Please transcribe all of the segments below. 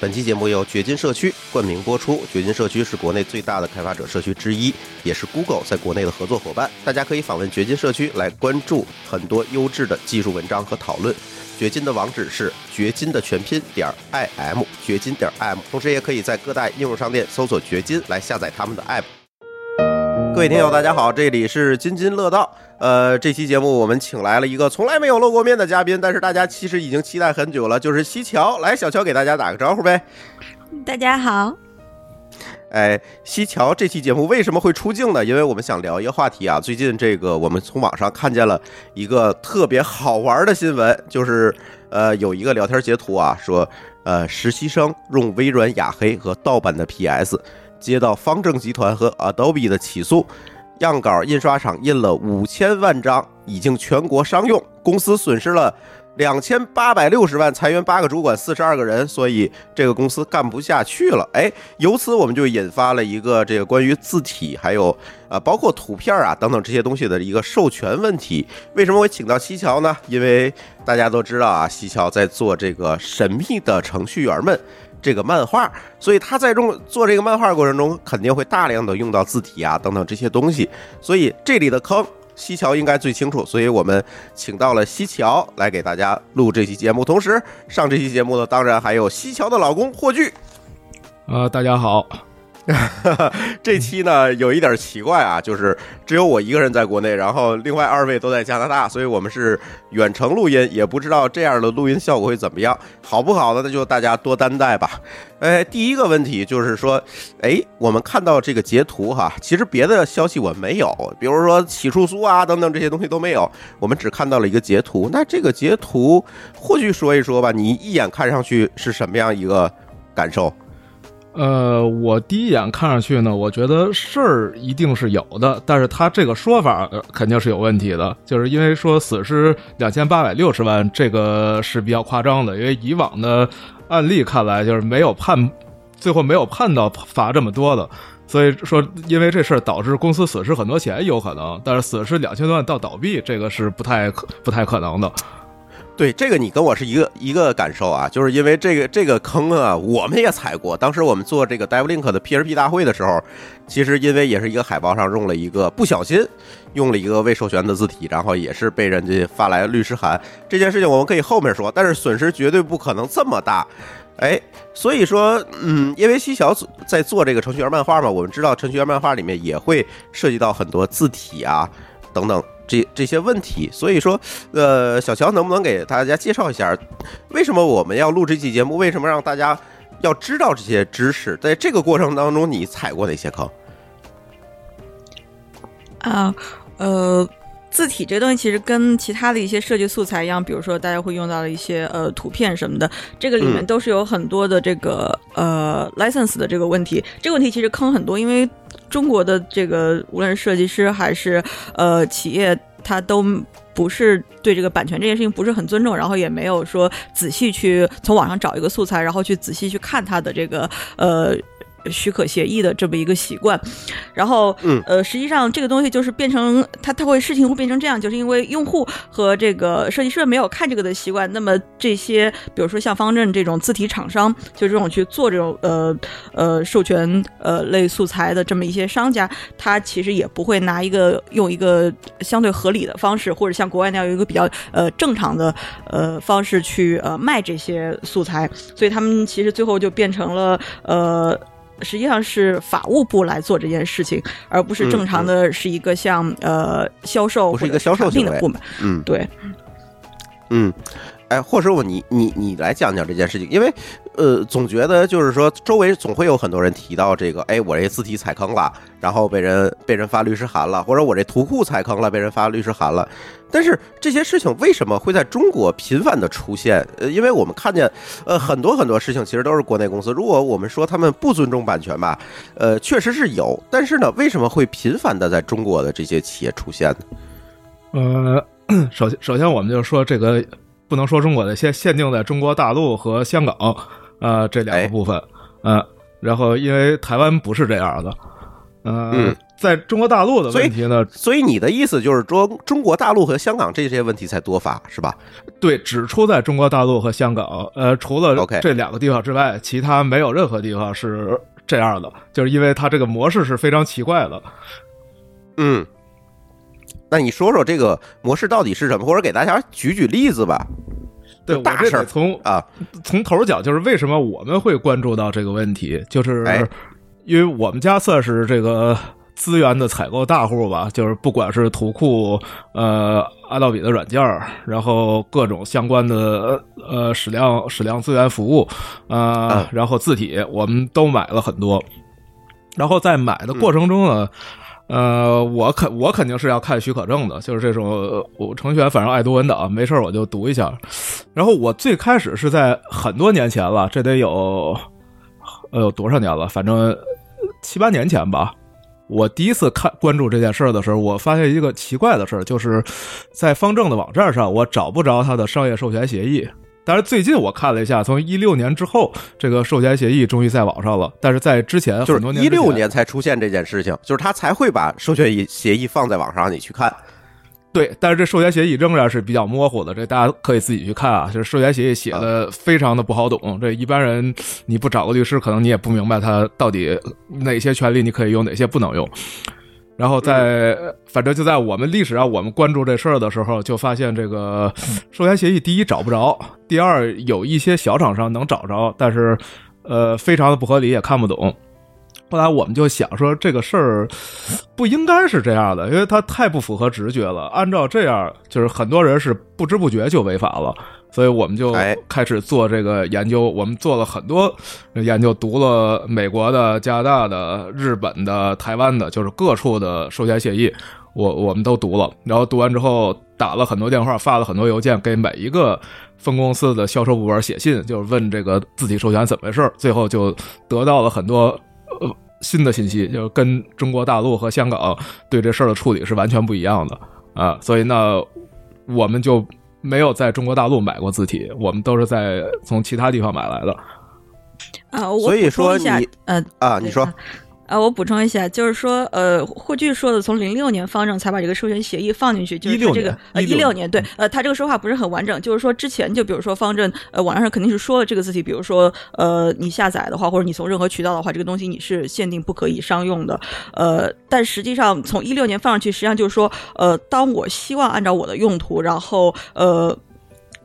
本期节目由掘金社区冠名播出。掘金社区是国内最大的开发者社区之一，也是 Google 在国内的合作伙伴。大家可以访问掘金社区来关注很多优质的技术文章和讨论。掘金的网址是掘金的全拼点 i m，掘金点 i m，同时也可以在各大应用商店搜索掘金来下载他们的 app。各位听友，大家好，这里是津津乐道。呃，这期节目我们请来了一个从来没有露过面的嘉宾，但是大家其实已经期待很久了，就是西桥。来，小乔给大家打个招呼呗。大家好。哎，西桥这期节目为什么会出镜呢？因为我们想聊一个话题啊。最近这个我们从网上看见了一个特别好玩的新闻，就是呃有一个聊天截图啊，说呃实习生用微软雅黑和盗版的 PS。接到方正集团和 Adobe 的起诉，样稿印刷厂印了五千万张，已经全国商用，公司损失了两千八百六十万，裁员八个主管，四十二个人，所以这个公司干不下去了。哎，由此我们就引发了一个这个关于字体，还有啊，包括图片啊等等这些东西的一个授权问题。为什么会请到西桥呢？因为大家都知道啊，西桥在做这个神秘的程序员们。这个漫画，所以他在中做这个漫画过程中，肯定会大量的用到字体啊等等这些东西，所以这里的坑，西桥应该最清楚，所以我们请到了西桥来给大家录这期节目，同时上这期节目的当然还有西桥的老公霍炬。啊，大家好。这期呢有一点奇怪啊，就是只有我一个人在国内，然后另外二位都在加拿大，所以我们是远程录音，也不知道这样的录音效果会怎么样，好不好的那就大家多担待吧。哎，第一个问题就是说，哎，我们看到这个截图哈，其实别的消息我没有，比如说起诉书啊等等这些东西都没有，我们只看到了一个截图。那这个截图或许说一说吧，你一眼看上去是什么样一个感受？呃，我第一眼看上去呢，我觉得事儿一定是有的，但是他这个说法肯定是有问题的，就是因为说损失两千八百六十万，这个是比较夸张的，因为以往的案例看来，就是没有判，最后没有判到罚这么多的，所以说因为这事儿导致公司损失很多钱有可能，但是损失两千多万到倒闭，这个是不太可不太可能的。对这个，你跟我是一个一个感受啊，就是因为这个这个坑啊，我们也踩过。当时我们做这个 DevLink 的 PHP 大会的时候，其实因为也是一个海报上用了一个不小心用了一个未授权的字体，然后也是被人家发来律师函。这件事情我们可以后面说，但是损失绝对不可能这么大。哎，所以说，嗯，因为西小在做这个程序员漫画嘛，我们知道程序员漫画里面也会涉及到很多字体啊等等。这这些问题，所以说，呃，小乔能不能给大家介绍一下，为什么我们要录这期节目？为什么让大家要知道这些知识？在这个过程当中，你踩过哪些坑？啊，呃，字体这东西其实跟其他的一些设计素材一样，比如说大家会用到的一些呃图片什么的，这个里面都是有很多的这个呃 license 的这个问题。这个问题其实坑很多，因为。中国的这个无论是设计师还是呃企业，他都不是对这个版权这件事情不是很尊重，然后也没有说仔细去从网上找一个素材，然后去仔细去看它的这个呃。许可协议的这么一个习惯，然后，嗯，呃，实际上这个东西就是变成它，它会事情会变成这样，就是因为用户和这个设计师没有看这个的习惯，那么这些，比如说像方正这种字体厂商，就这种去做这种呃呃授权呃类素材的这么一些商家，他其实也不会拿一个用一个相对合理的方式，或者像国外那样有一个比较呃正常的呃方式去呃卖这些素材，所以他们其实最后就变成了呃。实际上是法务部来做这件事情，而不是正常的是一个像呃销售不是一个销售性的部门。嗯，对，嗯。哎，霍师傅，你你你来讲讲这件事情，因为，呃，总觉得就是说，周围总会有很多人提到这个，哎，我这字体踩坑了，然后被人被人发律师函了，或者我这图库踩坑了，被人发律师函了。但是这些事情为什么会在中国频繁的出现？呃，因为我们看见，呃，很多很多事情其实都是国内公司。如果我们说他们不尊重版权吧，呃，确实是有，但是呢，为什么会频繁的在中国的这些企业出现呢？呃，首先首先我们就说这个。不能说中国的，先限定在中国大陆和香港，呃，这两个部分，嗯，然后因为台湾不是这样的，呃，嗯在中国大陆的问题呢，所以你的意思就是说中国大陆和香港这些问题才多发是吧？对，只出在中国大陆和香港，呃，除了这两个地方之外，其他没有任何地方是这样的，就是因为它这个模式是非常奇怪的。嗯，那你说说这个模式到底是什么，或者给大家举举例子吧？对我这大事儿得从啊，从头讲，就是为什么我们会关注到这个问题，就是哎因为我们家算是这个资源的采购大户吧，就是不管是图库、呃阿道比的软件儿，然后各种相关的呃矢量矢量资源服务，呃嗯，然后字体我们都买了很多，然后在买的过程中呢。呃，我肯我肯定是要看许可证的，就是这种我程序员反正爱读文档，没事我就读一下。然后我最开始是在很多年前了，这得有呃有多少年了？反正七八年前吧。我第一次看关注这件事的时候，我发现一个奇怪的事儿，就是在方正的网站上，我找不着他的商业授权协议。但是最近我看了一下，从一六年之后，这个授权协议终于在网上了。但是在之前就是一六年才出现这件事情，就是他才会把授权协议放在网上让你去看。对，但是这授权协议仍然是比较模糊的，这大家可以自己去看啊。就是授权协议写的非常的不好懂，这一般人你不找个律师，可能你也不明白他到底哪些权利你可以用，哪些不能用。然后在，反正就在我们历史上，我们关注这事儿的时候，就发现这个授权协议，第一找不着，第二有一些小厂商能找着，但是呃非常的不合理，也看不懂。后来我们就想说，这个事儿不应该是这样的，因为它太不符合直觉了。按照这样，就是很多人是不知不觉就违法了，所以我们就哎开始做这个研究。我们做了很多研究，读了美国的、加拿大的、日本的、台湾的，就是各处的授权协议，我我们都读了。然后读完之后，打了很多电话，发了很多邮件，给每一个分公司的销售部门写信，就是问这个字体授权怎么回事。最后就得到了很多。呃，新的信息就是跟中国大陆和香港对这事儿的处理是完全不一样的啊，所以呢，我们就没有在中国大陆买过字体，我们都是在从其他地方买来的。啊，我所以说你，呃，啊，你说，啊，我补充一下，就是说，呃，霍炬说的，从零六年方正才把这个授权协议放进去，就是他这个呃一16六年，对，呃，他这个说法不是很完整，就是说之前就比如说方正，呃，网上肯定是说了这个字体，比如说呃你下载的话，或者你从任何渠道的话，这个东西你是限定不可以商用的，呃，但实际上从一六年放上去，实际上就是说，呃，当我希望按照我的用途，然后呃。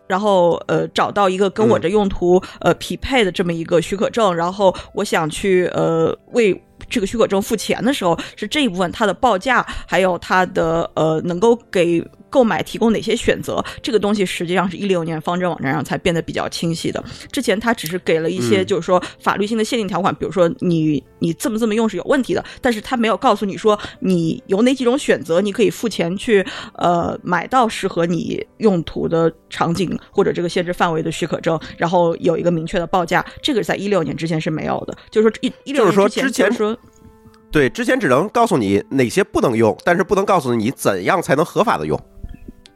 然后呃找到一个跟我这用途、呃匹配的这么一个许可证，然后我想去呃为这个许可证付钱的时候，是这一部分它的报价，还有它的呃能够给购买提供哪些选择，这个东西实际上是一六年方针网站上才变得比较清晰的。之前它只是给了一些嗯就是说法律性的限定条款，比如说你你这么这么用是有问题的，但是他没有告诉你说你有哪几种选择，你可以付钱去呃买到适合你用途的场景或者这个限制范围的许可证，然后有一个明确的报价，这个在一六年之前是没有的。就是说一一六就是说年之前就是说对，之前只能告诉你哪些不能用，但是不能告诉你怎样才能合法的用。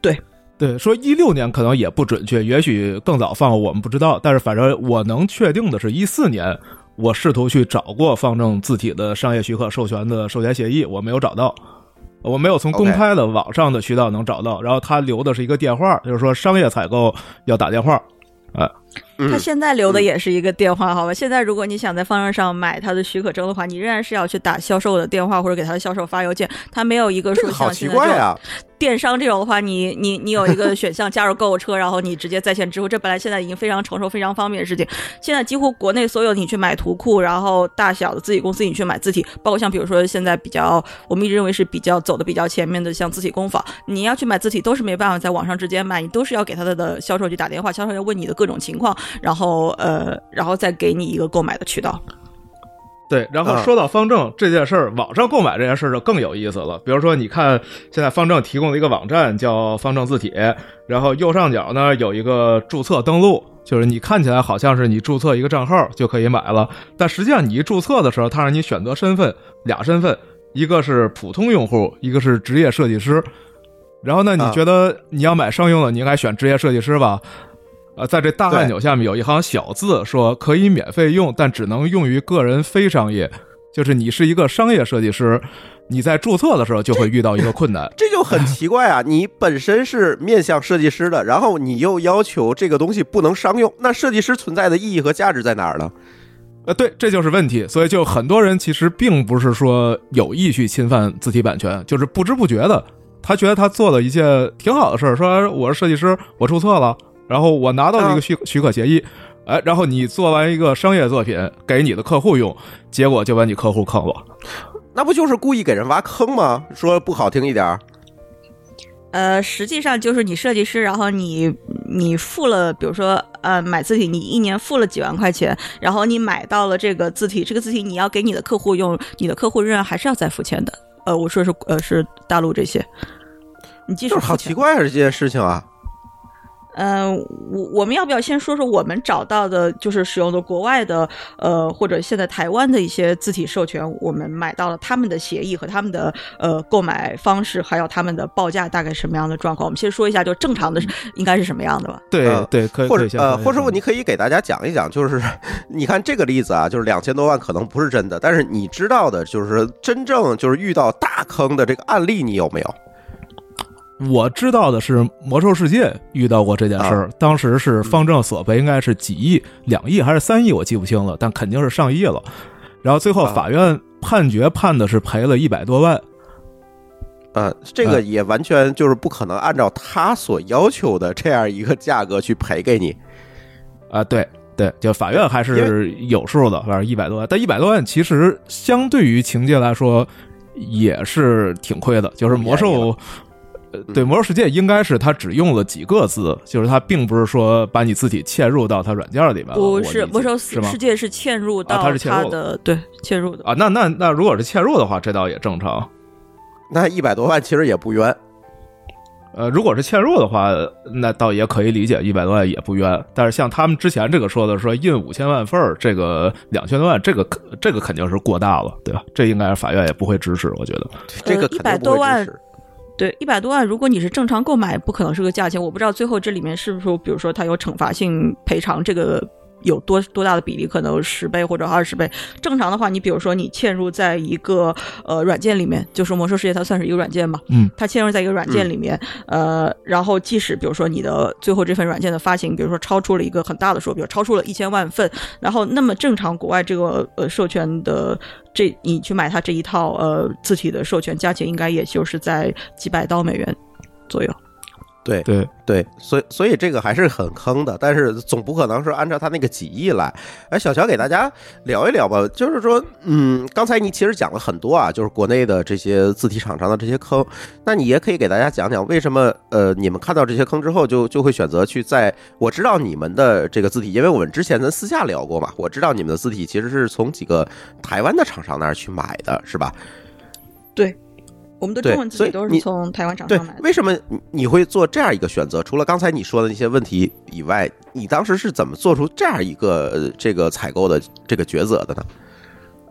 对对，说一六年可能也不准确，也许更早放我们不知道，但是反正我能确定的是一四年，我试图去找过方正字体的商业许可授权的授权协议，我没有找到，我没有从公开的网上的渠道能找到，然后他留的是一个电话，就是说商业采购要打电话，啊、嗯他现在留的也是一个电话，好吧？现在如果你想在方正上买他的许可证的话，你仍然是要去打销售的电话或者给他的销售发邮件，他没有一个说这个好奇怪啊！电商这种的话，你你你有一个选项加入购物车，然后你直接在线支付，这本来现在已经非常成熟、非常方便的事情。现在几乎国内所有你去买图库，然后大小的字体公司你去买字体，包括像比如说现在比较我们一直认为是比较走的比较前面的，像字体工坊，你要去买字体都是没办法在网上直接买，你都是要给他的的销售去打电话，销售要问你的各种情况，然后呃，然后再给你一个购买的渠道。对，然后说到方正这件事儿，网上购买这件事儿就更有意思了。比如说，你看现在方正提供了一个网站叫方正字体，然后右上角呢有一个注册登录，就是你看起来好像是你注册一个账号就可以买了，但实际上你一注册的时候，它让你选择身份，俩身份，一个是普通用户，一个是职业设计师。然后呢，你觉得你要买商用的，你应该选职业设计师吧？呃，在这大按钮下面有一行小字说可以免费用，但只能用于个人非商业。就是你是一个商业设计师，你在注册的时候就会遇到一个困难。这就很奇怪啊！你本身是面向设计师的，然后你又要求这个东西不能商用，那设计师存在的意义和价值在哪儿呢？呃，对，这就是问题。所以就很多人其实并不是说有意去侵犯字体版权，就是不知不觉的，他觉得他做了一件挺好的事儿，说我是设计师，我注册了，然后我拿到了一个许许可协议，哎，然后你做完一个商业作品给你的客户用，结果就把你客户坑了。那不就是故意给人挖坑吗？说不好听一点儿，呃，实际上就是你设计师，然后你你付了，比如说呃买字体，你一年付了几万块钱，然后你买到了这个字体，这个字体你要给你的客户用，你的客户仍然还是要再付钱的。呃，我说是呃是大陆这些，你继续就是好奇怪啊这件事情啊！嗯，我我们要不要先说说我们找到的，就是使用的国外的，呃，或者现在台湾的一些字体授权，我们买到了他们的协议和他们的呃购买方式，还有他们的报价大概什么样的状况？我们先说一下，就正常的应该是什么样的吧？对、呃对，可以或者呃，或者说你可以给大家讲一讲，就是你看这个例子啊，就是两千多万可能不是真的，但是你知道的，就是真正就是遇到大坑的这个案例，你有没有？我知道的是，《魔兽世界》遇到过这件事儿，啊当时是方正索赔，应该是几亿、两亿还是三亿，我记不清了，但肯定是上亿了。然后最后啊法院判决判的是赔了一百多万，呃，这个也完全就是不可能按照他所要求的这样一个价格去赔给你。啊，对对，就法院还是有数的，反正一百多万，但一百多万其实相对于情节来说也是挺亏的，就是魔兽。呃，对，《魔兽世界》应该是它只用了几个字，就是它并不是说把你自己嵌入到它软件里面。不是，魔兽世？界是嵌入到它是嵌入的，对，嵌入的。啊，那那那如果是嵌入的话，这倒也正常。那一百多万其实也不冤，呃，如果是嵌入的话，那倒也可以理解，一百多万也不冤。但是像他们之前这个说的，说印五千万份儿，这个两千多万，这个这个肯定是过大了，对吧？这应该是法院也不会支持，我觉得。这个肯100定不会多万支持。对，一百多万，如果你是正常购买，不可能是个价钱。我不知道最后这里面是不是，比如说它有惩罚性赔偿，这个有多多大的比例？可能十倍或者二十倍。正常的话，你比如说你嵌入在一个呃软件里面，就是魔兽世界它算是一个软件嘛，嗯，它嵌入在一个软件里面，呃，然后即使比如说你的最后这份软件的发行，比如说超出了一个很大的数，比如超出了一千万份，然后那么正常国外这个呃授权的这你去买它这一套呃字体的授权价钱，应该也就是在几百刀美元左右。对对，对，所以所以这个还是很坑的，但是总不可能是按照他那个几亿来。哎，小乔给大家聊一聊吧，就是说，嗯，刚才你其实讲了很多啊，就是国内的这些字体厂商的这些坑，那你也可以给大家讲讲为什么呃，你们看到这些坑之后就就会选择去在我知道你们的这个字体，因为我们之前咱私下聊过嘛，我知道你们的字体其实是从几个台湾的厂商那儿去买的，是吧？对，我们的中文字体都是从台湾厂对商买，的。为什么你你会做这样一个选择？除了刚才你说的那些问题以外，你当时是怎么做出这样一个呃这个采购的这个抉择的呢？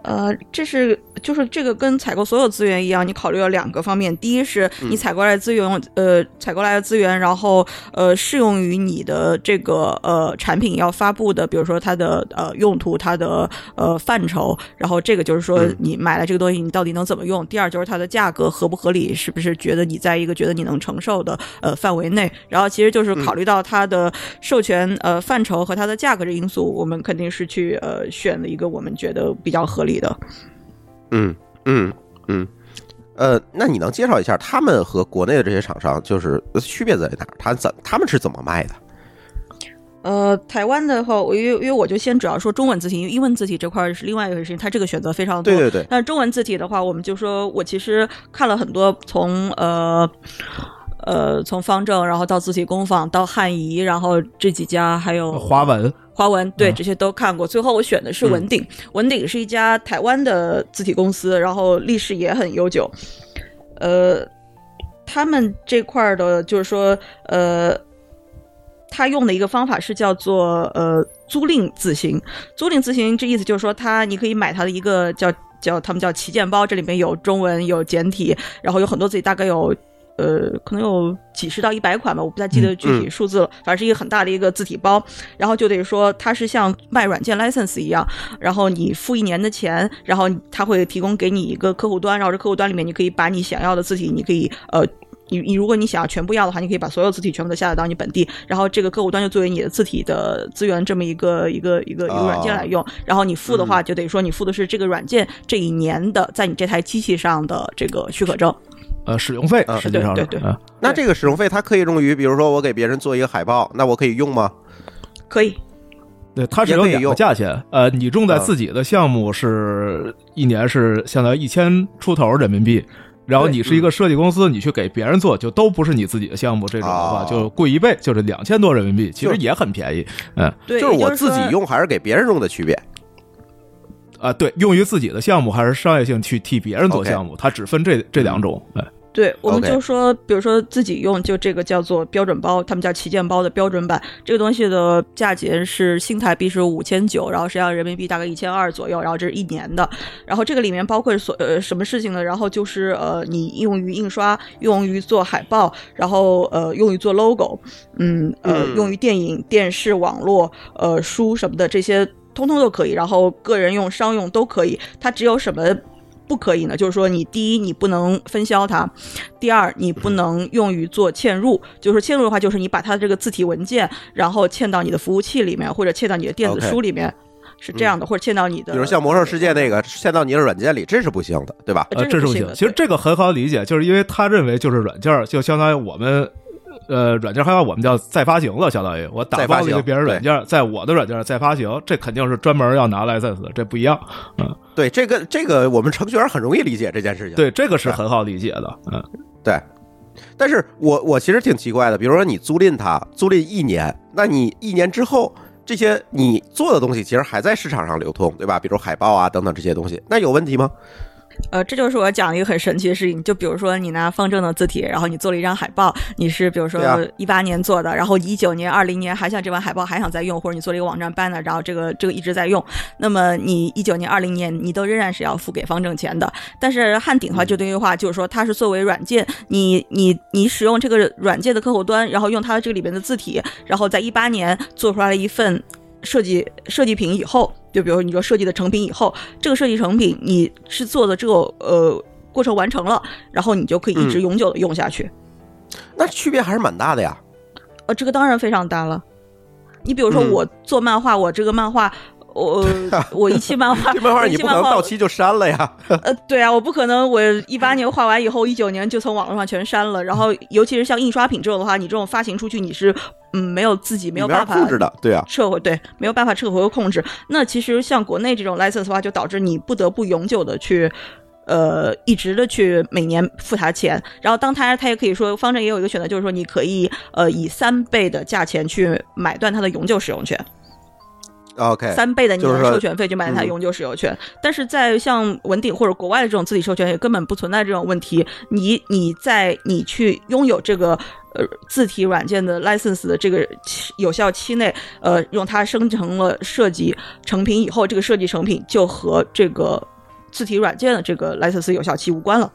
呃，这是就是这个跟采购所有资源一样，你考虑了两个方面。第一是你采购来的资源，呃，采购来的资源，然后呃适用于你的这个呃产品要发布的，比如说它的呃用途、它的呃范畴，然后这个就是说嗯你买了这个东西，你到底能怎么用？第二就是它的价格合不合理，是不是觉得你在一个觉得你能承受的呃范围内？然后其实就是考虑到它的授权呃范畴和它的价格这因素，我们肯定是去呃选了一个我们觉得比较合理的。嗯嗯嗯，呃，那你能介绍一下他们和国内的这些厂商就是呃区别在哪儿？他怎他们是怎么卖的？呃，台湾的话，我因为因为我就先主要说中文字体，因为英文字体这块是另外一回事情，它这个选择非常多。对对对，但是中文字体的话，我们就说我其实看了很多从呃。呃，从方正，然后到字体工坊，到汉仪，然后这几家还有华文华文，对嗯这些都看过。最后我选的是文鼎，文鼎是一家台湾的字体公司，然后历史也很悠久。呃，他们这块儿的，就是说，呃，他用的一个方法是叫做呃租赁字型。租赁字型这意思就是说，他你可以买他的一个叫叫他们叫旗舰包，这里面有中文有简体，然后有很多字体，大概有。呃，可能有几十到一百款吧，我不太记得具体数字了，反正是一个很大的一个字体包。然后就得说它是像卖软件 license 一样，然后你付一年的钱，然后它会提供给你一个客户端，然后这客户端里面你可以把你想要的字体，你可以呃。你你如果你想要全部要的话，你可以把所有字体全部都下载到你本地，然后这个客户端就作为你的字体的资源这么一个一个一个一个软件来用。然后你付的话，就等于说你付的是这个软件这一年的在你这台机器上的这个许可证。呃，使用费实际上对对对。那这个使用费它可以用于，比如说我给别人做一个海报，那我可以用吗？可以。对，它是有两个价钱。呃，你用在自己的项目是一年是相当于一千出头人民币。然后你是一个设计公司，你去给别人做，就都不是你自己的项目，这种的话就贵一倍，就是两千多人民币，其实也很便宜。嗯，对，就是我自己用还是给别人用的区别。啊，对，用于自己的项目还是商业性去替别人做项目，它只分这这两种。哎。对，我们就说，比如说自己用，就这个叫做标准包，他们叫旗舰包的标准版，这个东西的价钱是新台币是五千九，然后实际上人民币大概一千二左右，然后这是一年的，然后这个里面包括所呃什么事情呢？然后就是呃你用于印刷，用于做海报，然后呃用于做 logo，嗯呃用于电影、电视、网络、呃书什么的这些通通都可以，然后个人用、商用都可以，它只有什么？不可以呢，就是说你第一你不能分销它，第二你不能用于做嵌入，就是嵌入的话，就是你把它的这个字体文件，然后嵌到你的服务器里面，或者嵌到你的电子书里面，是这样的，或者嵌到你的，比如像魔兽世界那个嵌到你的软件里，这是不行的，对吧？呃，这是不行。其实这个很好理解，就是因为他认为就是软件就相当于我们。呃，软件还要我们叫再发行了，相当于我打包了一个别人软件，在我的软件上再发行，这肯定是专门要拿 license 的，这不一样。嗯，对，这个这个我们程序员很容易理解这件事情。对，这个是很好理解的。嗯，对。但是我我其实挺奇怪的，比如说你租赁它，租赁一年，那你一年之后，这些你做的东西其实还在市场上流通，对吧？比如海报啊等等这些东西，那有问题吗？呃，这就是我讲一个很神奇的事情，就比如说你拿方正的字体，然后你做了一张海报，你是比如说一八年做的，然后一九年、二零年还想这版海报还想再用，或者你做了一个网站 banner，然后这个这个一直在用，那么你一九年、二零年你都仍然是要付给方正钱的。但是汉鼎的话就等于话就是说它是作为软件，你你你使用这个软件的客户端，然后用它这个里边的字体，然后在一八年做出来了一份。设计设计品以后，就比如你说设计的成品以后，这个设计成品你是做的这个呃过程完成了，然后你就可以一直永久的用下去。那区别还是蛮大的呀。呃，这个当然非常大了。你比如说我做漫画，我这个漫画。我 我一期漫画，这漫画你不可能到期就删了呀。呃，对啊，我不可能，我一八年画完以后，一九年就从网络上全删了。然后，尤其是像印刷品这种的话，你这种发行出去，你是嗯没有自己没有办法控制的，对啊，撤回对，没有办法撤回和控制。那其实像国内这种 license 的话，就导致你不得不永久的去呃一直的去每年付他钱。然后，当他他也可以说，方正也有一个选择，就是说你可以呃以三倍的价钱去买断他的永久使用权。OK，三倍的你的授权费就买它永久使用权，但是在像文鼎或者国外的这种字体授权也根本不存在这种问题。你你在你去拥有这个呃字体软件的 license 的这个有效期内，呃，用它生成了设计成品以后，这个设计成品就和这个字体软件的这个 license 有效期无关了。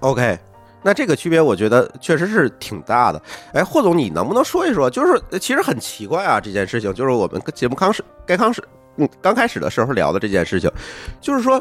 OK。那这个区别，我觉得确实是挺大的。哎，霍总，你能不能说一说？就是其实很奇怪啊，这件事情，就是我们节目开始、该开始、嗯，刚开始的时候聊的这件事情，就是说。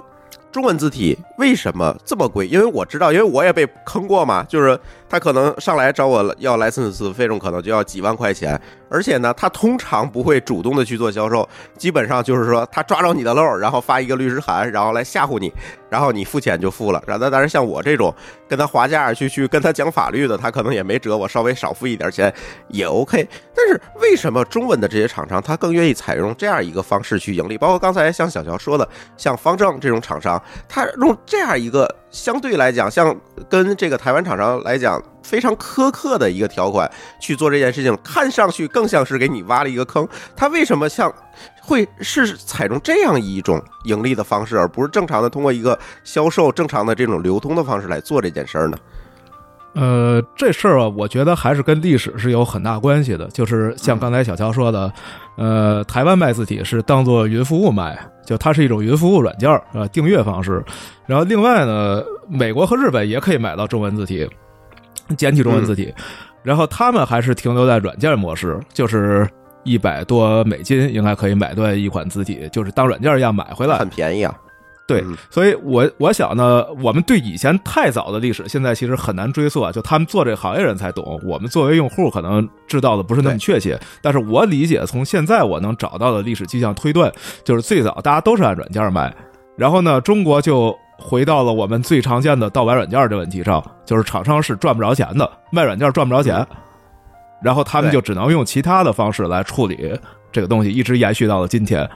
中文字体为什么这么贵？因为我知道，因为我也被坑过嘛。就是他可能上来找我要 license 费用，可能就要几万块钱。而且呢，他通常不会主动的去做销售，基本上就是说他抓着你的漏，然后发一个律师函，然后来吓唬你，然后你付钱就付了。然后，但是像我这种跟他划价去去跟他讲法律的，他可能也没辙，我稍微少付一点钱也 OK。但是为什么中文的这些厂商他更愿意采用这样一个方式去盈利？包括刚才像小乔说的，像方正这种厂商。他用这样一个相对来讲，像跟这个台湾厂商来讲非常苛刻的一个条款去做这件事情，看上去更像是给你挖了一个坑。他为什么像会是采用这样一种盈利的方式，而不是正常的通过一个销售正常的这种流通的方式来做这件事儿呢？呃，这事儿啊，我觉得还是跟历史是有很大关系的。就是像刚才小乔说的，呃，台湾卖字体是当做云服务卖，就它是一种云服务软件儿，呃，订阅方式。然后另外呢，美国和日本也可以买到中文字体。简体中文字体。然后他们还是停留在软件模式，就是一百多美金应该可以买断一款字体，就是当软件一样买回来很。便宜啊。对嗯，所以我我想呢，我们对以前太早的历史，现在其实很难追溯啊。就他们做这个行业人才懂，我们作为用户可能知道的不是那么确切。但是我理解，从现在我能找到的历史迹象推断，就是最早大家都是按软件卖，然后呢，中国就回到了我们最常见的盗版软件这问题上，就是厂商是赚不着钱的，卖软件赚不着钱，然后他们就只能用其他的方式来处理这个东西，一直延续到了今天。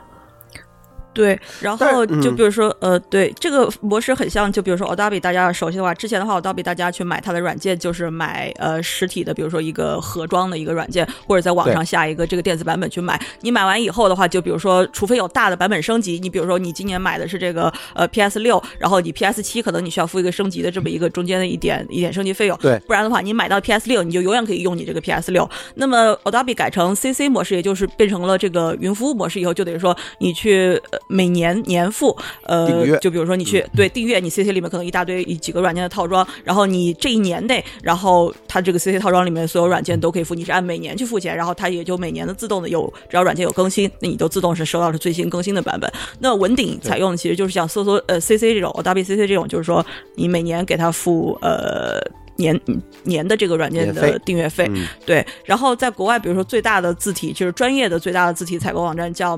对，然后嗯就比如说，呃，对这个模式很像，就比如说 Adobe，大家熟悉的话，之前的话，Adobe 大家去买它的软件就是买呃实体的，比如说一个盒装的一个软件，或者在网上下一个这个电子版本去买。你买完以后的话，就比如说，除非有大的版本升级，你比如说你今年买的是这个呃 PS 六，然后你 PS 七可能你需要付一个升级的这么一个中间的一点一点升级费用，对不然的话，你买到 PS 六，你就永远可以用你这个 PS 六。那么 Adobe 改成 CC 模式，也就是变成了这个云服务模式以后，就等于说你去呃每年年付，呃，就比如说你去、对订阅，你 CC 里面可能一大堆几个软件的套装，然后你这一年内，然后它这个 CC 套装里面所有软件都可以付，你是按每年去付钱，然后它也就每年的自动的有，只要软件有更新，那你都自动是收到是最新更新的版本。那文鼎采用的其实就是像搜索呃 CC 这种 Adobe CC 这种，就是说你每年给它付呃。年年的这个软件的订阅费，嗯对，然后在国外，比如说最大的字体，就是专业的最大的字体采购网站叫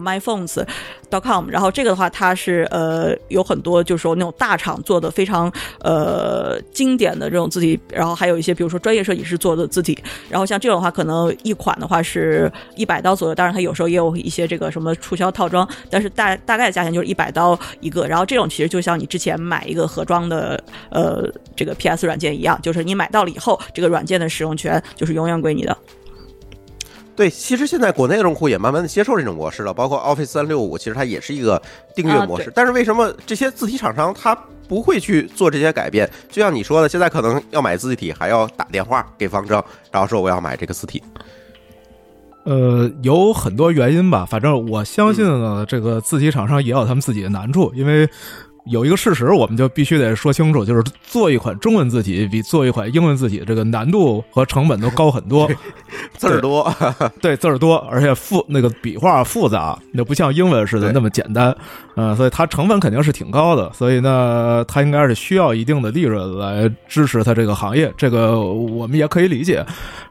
dotcom，然后这个的话，它是呃有很多就是说那种大厂做的非常呃经典的这种字体，然后还有一些比如说专业设计师做的字体，然后像这种的话，可能一款的话是一百刀左右，当然它有时候也有一些这个什么促销套装，但是大大概的价钱就是一百刀一个，然后这种其实就像你之前买一个盒装的呃这个 PS 软件一样，就是你买到了以后，这个软件的使用权就是永远归你的。对，其实现在国内的用户也慢慢的接受这种模式了，包括 Office 三六五，其实它也是一个订阅啊模式。对但是为什么这些字体厂商它不会去做这些改变？就像你说的，现在可能要买字体还要打电话给方正，然后说我要买这个字体。呃，有很多原因吧，反正我相信呢，这个字体厂商也有他们自己的难处，因为有一个事实，我们就必须得说清楚，就是做一款中文字体比做一款英文字体这个难度和成本都高很多。字儿多，对，字儿多，而且复那个笔画复杂，那不像英文似的那么简单，嗯、所以它成本肯定是挺高的，所以呢，它应该是需要一定的利润来支持它这个行业，这个我们也可以理解。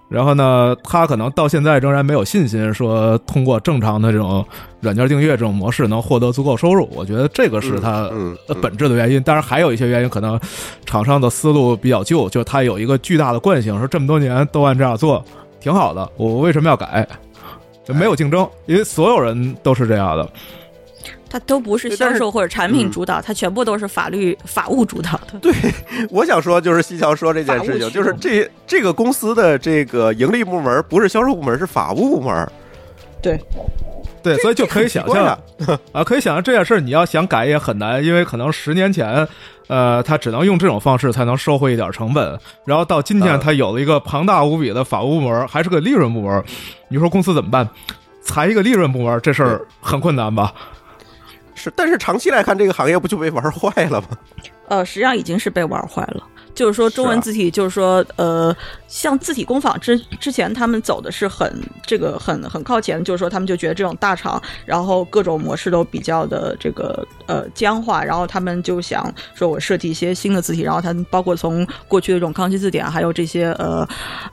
然后呢，他可能到现在仍然没有信心说通过正常的这种软件订阅这种模式能获得足够收入，我觉得这个是他本质的原因。当然还有一些原因，可能厂商的思路比较旧，就他有一个巨大的惯性，说这么多年都按这样做，挺好的，我为什么要改？就没有竞争，因为所有人都是这样的。它都不是销售或者产品嗯主导，它全部都是法律法务主导的。对，我想说就是西桥说这件事情，就是这这个公司的这个盈利部门不是销售部门，是法务部门。对，对，所以就可以想象啊 啊，可以想象这件事儿你要想改也很难，因为可能十年前，呃，他只能用这种方式才能收回一点成本，然后到今天啊他有了一个庞大无比的法务部门，还是个利润部门，你说公司怎么办？裁一个利润部门，这事儿很困难吧？但是长期来看，这个行业不就被玩坏了吗？呃，实际上已经是被玩坏了。就是说，中文字体，就是说，呃，像字体工坊之之前，他们走的是很这个很很靠前，就是说，他们就觉得这种大厂，然后各种模式都比较的这个呃僵化，然后他们就想说我设计一些新的字体，然后他们包括从过去的这种康熙字典，还有这些呃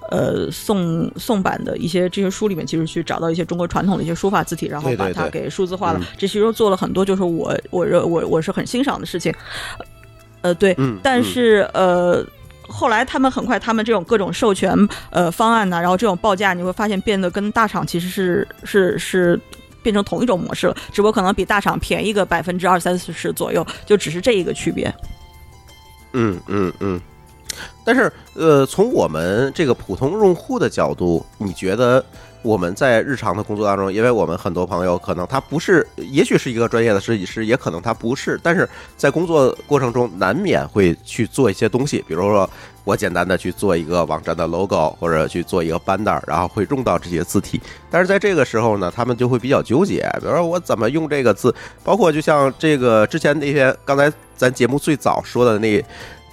呃宋宋版的一些这些书里面，其实去找到一些中国传统的一些书法字体，然后把它给数字化了。嗯这其实做了很多，就是我我认我我是很欣赏的事情。呃，对，嗯但嗯是呃。后来他们很快，他们这种各种授权呃方案呢，然后这种报价，你会发现变得跟大厂其实是是是变成同一种模式了，只不过可能比大厂便宜个百分之二三四十左右，就只是这一个区别。嗯嗯嗯。但是，呃，从我们这个普通用户的角度，你觉得我们在日常的工作当中，因为我们很多朋友可能他不是，也许是一个专业的设计师，也可能他不是，但是在工作过程中难免会去做一些东西，比如说我简单的去做一个网站的 logo，或者去做一个 banner，然后会用到这些字体。但是在这个时候呢，他们就会比较纠结，比如说我怎么用这个字，包括就像这个之前那天刚才咱节目最早说的那。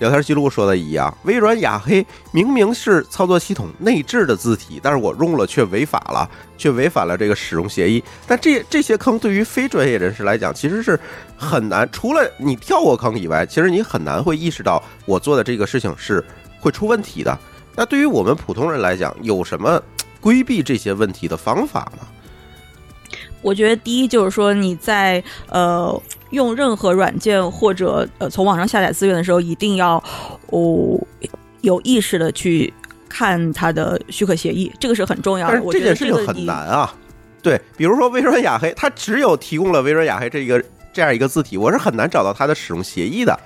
聊天记录说的一样，微软雅黑明明是操作系统内置的字体，但是我用了却违法了，却违反了这个使用协议。但这这些坑对于非专业人士来讲，其实是很难，除了你跳过坑以外，其实你很难会意识到我做的这个事情是会出问题的。那对于我们普通人来讲，有什么规避这些问题的方法吗？我觉得第一就是说你在呃用任何软件或者呃从网上下载资源的时候，一定要哦有意识的去看它的许可协议，这个是很重要的。这我觉得件事情很这个你难啊。对，比如说微软雅黑，它只有提供了微软雅黑这一个这样一个字体，我是很难找到它的使用协议的。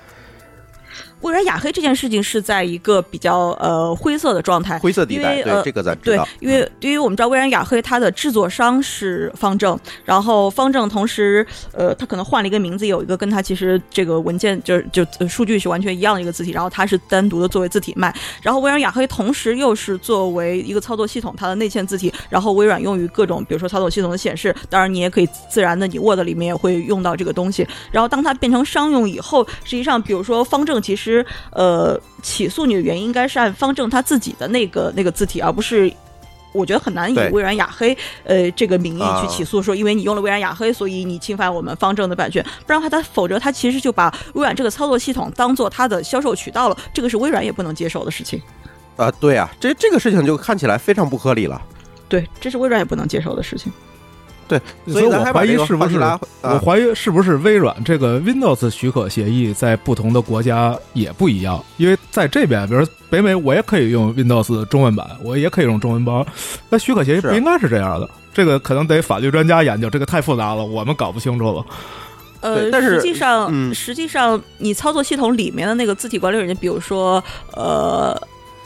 微软雅黑这件事情是在一个比较呃灰色的状态，灰色地带，对这个咱知对。，因为对于我们知道微软雅黑它的制作商是方正，然后方正同时呃，它可能换了一个名字，有一个跟它其实这个文件就是就呃数据是完全一样的一个字体，然后它是单独的作为字体卖。然后微软雅黑同时又是作为一个操作系统它的内嵌字体，然后微软用于各种比如说操作系统的显示，当然你也可以自然的你 Word 里面也会用到这个东西。然后当它变成商用以后，实际上比如说方正其实呃起诉你的原因应该是按方正他自己的那个那个字体，而不是。我觉得很难以微软雅黑呃这个名义啊去起诉说，因为你用了微软雅黑，所以你侵犯我们方正的版权，不然的话他否则他其实就把微软这个操作系统当做他的销售渠道了，这个是微软也不能接受的事情。啊，对啊，这这个事情就看起来非常不合理了。对，这是微软也不能接受的事情。对，所以咱我怀疑是不是？我怀疑是不是微软这个 Windows 许可协议在不同的国家也不一样，因为在这边，比如北美，我也可以用 Windows 中文版，我也可以用中文包，那许可协议不应该是这样的。这个可能得法律专家研究，这个太复杂了，我们搞不清楚了。呃，但是实际上，嗯实际上你操作系统里面的那个字体管理软件，比如说呃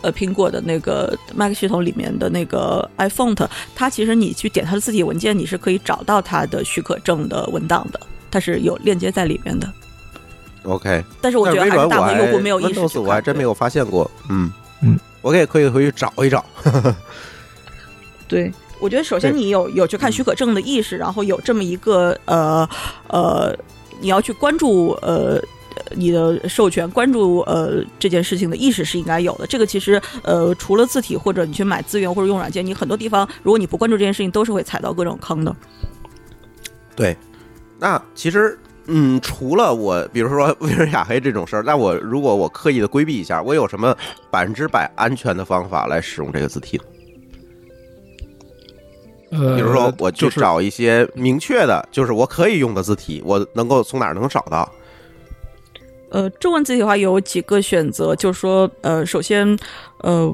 呃苹果的那个 Mac 系统里面的那个 iPhone，它其实你去点它的字体文件，你是可以找到它的许可证的文档的，它是有链接在里面的。OK，但是我觉得还是大部分用户没有意识去 Windows 看。对我还真没有发现过。嗯嗯，我也可以回去找一找。对，我觉得首先你有有去看许可证的意识，然后有这么一个呃呃，你要去关注呃。你的授权关注呃这件事情的意识是应该有的。这个其实呃除了字体或者你去买资源或者用软件，你很多地方如果你不关注这件事情，都是会踩到各种坑的。对，那其实。嗯，除了我，比如说微软雅黑这种事儿，那我如果我刻意的规避一下，我有什么百分之百安全的方法来使用这个字体？呃，比如说，我去就找一些明确的，就是我可以用的字体，我能够从哪儿能找到？呃，中文字体的话有几个选择，就是说呃，首先呃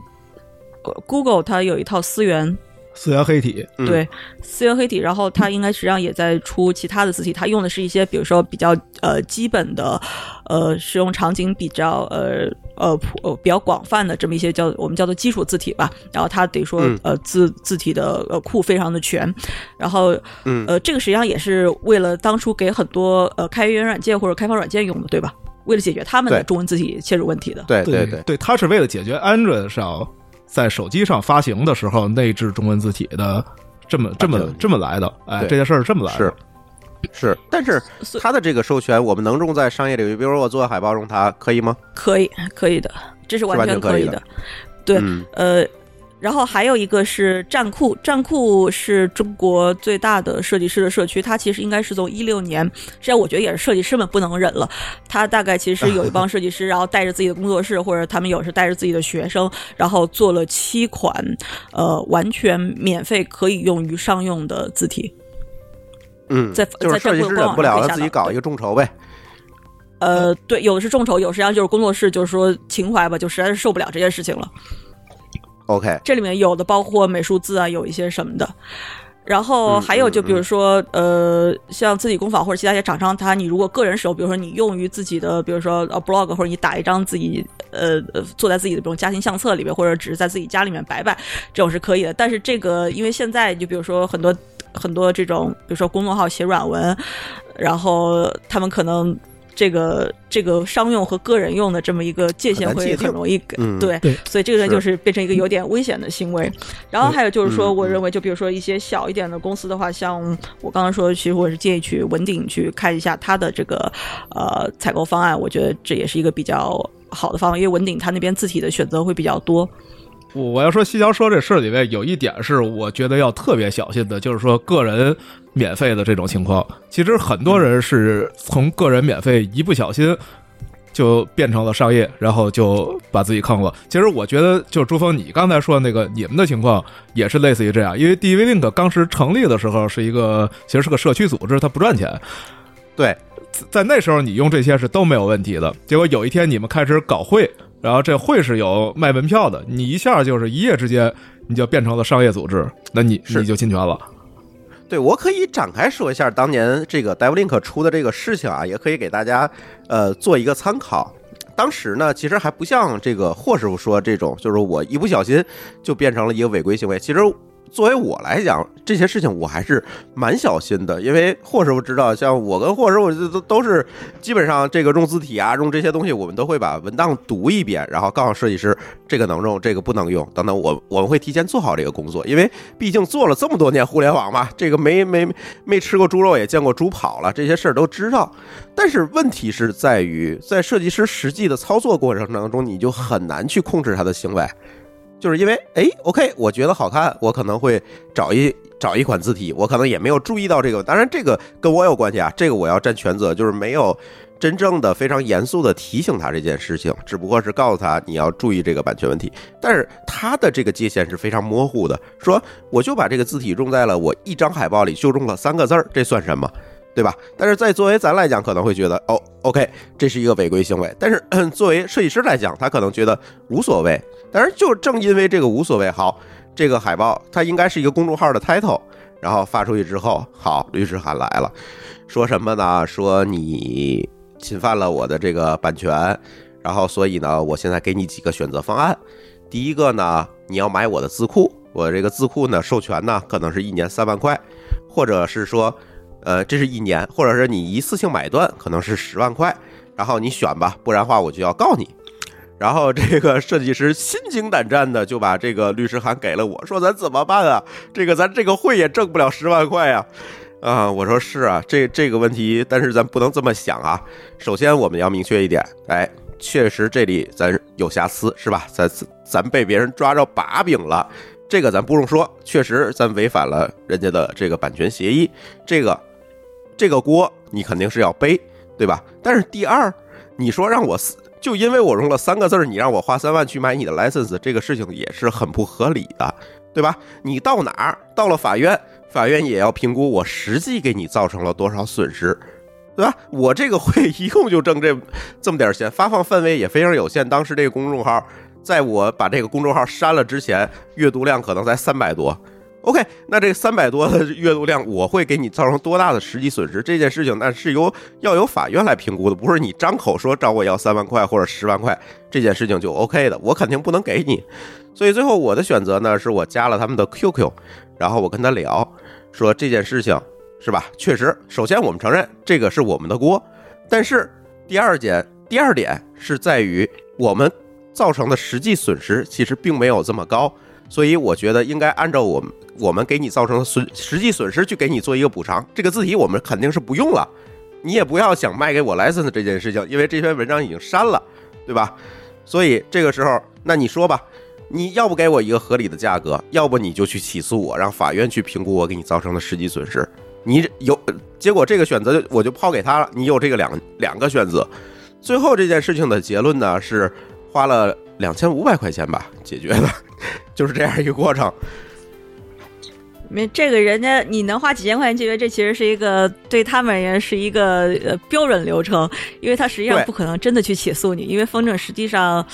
，Google 它有一套思源。思源黑体，嗯。对，思源黑体，然后它应该实际上也在出其他的字体，它用的是一些比如说比较呃基本的呃使用场景比较呃呃普呃比较广泛的这么一些叫我们叫做基础字体吧，然后它得说嗯。呃字字体的呃库非常的全，然后嗯。呃这个实际上也是为了当初给很多呃开源软件或者开发软件用的，对吧？为了解决他们的中文字体切入问题的。对对对，对，它是为了解决 Android 上在手机上发行的时候内置中文字体的这么这么这么来的。哎，这件事儿是这么来的。是是，但是它的这个授权，我们能用在商业领域，比如说我做海报用它，可以吗？可以可以的，这是完完全全可以的以的。对，嗯呃，然后还有一个是站酷，站酷是中国最大的设计师的社区，它其实应该是从一六年，实际上我觉得也是设计师们不能忍了，他大概其实有一帮设计师，然后带着自己的工作室，或者他们有时带着自己的学生，然后做了七款呃完全免费可以用于商用的字体。嗯，在就是设计师忍不了了，自己搞一个众筹呗。呃，对，有的是众筹，有实际上就是工作室，就是说情怀吧，就实在是受不了这件事情了。OK，这里面有的包括美术字啊，有一些什么的。然后嗯还有就比如说，呃，像自己工坊或者其他一些厂商，他你如果个人使用，比如说你用于自己的，比如说呃 blog，或者你打一张自己呃呃做在自己的这种家庭相册里面，或者只是在自己家里面摆摆，这种是可以的。但是这个因为现在就比如说很多很多这种，比如说公众号写软文，然后他们可能。这个这个商用和个人用的这么一个界限会很容易给嗯对对。所以这个呢就是。变成一个有点危险的行为。然后还有就是说，嗯我认为就比如说一些小一点的公司的话，像我刚刚说，其实我是建议去文鼎去看一下它的这个呃采购方案，我觉得这也是一个比较好的方案，因为文鼎它那边字体的选择会比较多。我我要说西桥说这事儿里面有一点是我觉得要特别小心的，就是说个人免费的这种情况。其实很多人是从个人免费一不小心就变成了商业，然后就把自己坑了。其实我觉得，就朱峰你刚才说那个你们的情况也是类似于这样，因为 DV Link 当时成立的时候是一个其实是个社区组织，它不赚钱。对，在那时候你用这些是都没有问题的。结果有一天你们开始搞会，然后这会是有卖门票的，你一下就是一夜之间你就变成了商业组织，那你你就侵权了。对，我可以展开说一下当年这个 DevLink 出的这个事情啊，也可以给大家呃做一个参考。当时呢，其实还不像这个霍师傅说这种，就是我一不小心就变成了一个违规行为。其实作为我来讲，这些事情我还是蛮小心的，因为霍师傅知道，像我跟霍师傅这都都是基本上这个用字体啊，用这些东西，我们都会把文档读一遍，然后告诉设计师这个能用，这个不能用等等。我我们会提前做好这个工作，因为毕竟做了这么多年互联网嘛，这个没没没吃过猪肉也见过猪跑了，这些事儿都知道。但是问题是在于，在设计师实际的操作过程当中，你就很难去控制他的行为。就是因为哎，OK，我觉得好看，我可能会找一找一款字体，我可能也没有注意到这个。当然，这个跟我有关系啊，这个我要占全责，就是没有真正的非常严肃的提醒他这件事情，只不过是告诉他你要注意这个版权问题。但是他的这个界限是非常模糊的，说我就把这个字体用在了我一张海报里，就用了三个字儿，这算什么？对吧？但是在作为咱来讲，可能会觉得哦，OK，这是一个违规行为。但是 作为设计师来讲，他可能觉得无所谓。但是就正因为这个无所谓，好，这个海报它应该是一个公众号的 title，然后发出去之后，好，律师函来了，说什么呢？说你侵犯了我的这个版权，然后所以呢，我现在给你几个选择方案。第一个呢，你要买我的字库，我这个字库呢授权呢可能是一年三万块，或者是说。呃，这是一年，或者是你一次性买断，可能是十万块，然后你选吧，不然的话我就要告你。然后这个设计师心惊胆战的就把这个律师函给了我，说咱怎么办啊？这个咱这个会也挣不了十万块呀。啊，我说是啊，这这个问题，但是咱不能这么想啊。首先我们要明确一点，哎，确实这里咱有瑕疵，是吧？咱咱被别人抓着把柄了。这个咱不用说，确实咱违反了人家的这个版权协议，这个这个锅你肯定是要背，对吧？但是第二，你说让我就因为我用了三个字儿，你让我花三万去买你的 license，这个事情也是很不合理的，对吧？你到哪儿到了法院，法院也要评估我实际给你造成了多少损失。对吧？我这个会一共就挣这这么点钱，发放范围也非常有限。当时这个公众号。在我把这个公众号删了之前，阅读量可能才三百多。OK，那这三百多的阅读量，我会给你造成多大的实际损失？这件事情那是由要由法院来评估的，不是你张口说找我要三万块或者十万块，这件事情就 OK 的，我肯定不能给你。所以最后我的选择呢，是我加了他们的 QQ，然后我跟他聊，说这件事情是吧？确实，首先我们承认这个是我们的锅，但是第二件第二点是在于我们。造成的实际损失其实并没有这么高，所以我觉得应该按照我们我们给你造成的损实际损失去给你做一个补偿。这个字体我们肯定是不用了，你也不要想卖给我 license 这件事情，因为这篇文章已经删了，对吧？所以这个时候，那你说吧，你要不给我一个合理的价格，要不你就去起诉我，让法院去评估我给你造成的实际损失。你有结果，这个选择我就抛给他了。你有这个两两个选择，最后这件事情的结论呢是。花了两千五百块钱吧，解决的，就是这样一个过程。没这个人家你能花几千块钱解决，这其实是一个对他们而言是一个呃标准流程，因为他实际上不可能真的去起诉你，因为风筝实际上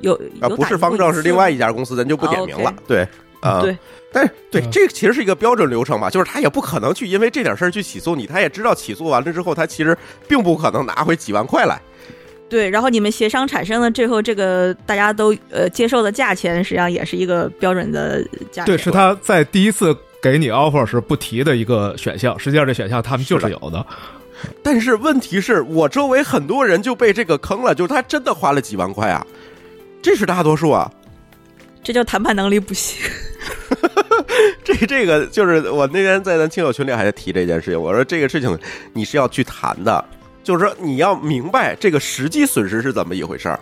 有啊不是方正是另外一家公司，咱就不点名了。对啊，对，但是对这个其实是一个标准流程嘛，就是他也不可能去因为这点事儿去起诉你，他也知道起诉完了之后，他其实并不可能拿回几万块来。对，然后你们协商产生了最后这个大家都呃接受的价钱，实际上也是一个标准的价。对，是他在第一次给你 offer 时不提的一个选项，实际上这选项他们就是有的。但是问题是我周围很多人就被这个坑了，就是他真的花了几万块啊，这是大多数啊。这叫谈判能力不行。这这个就是我那天在咱亲友群里还在提这件事情，我说这个事情你是要去谈的，就是说你要明白这个实际损失是怎么一回事儿。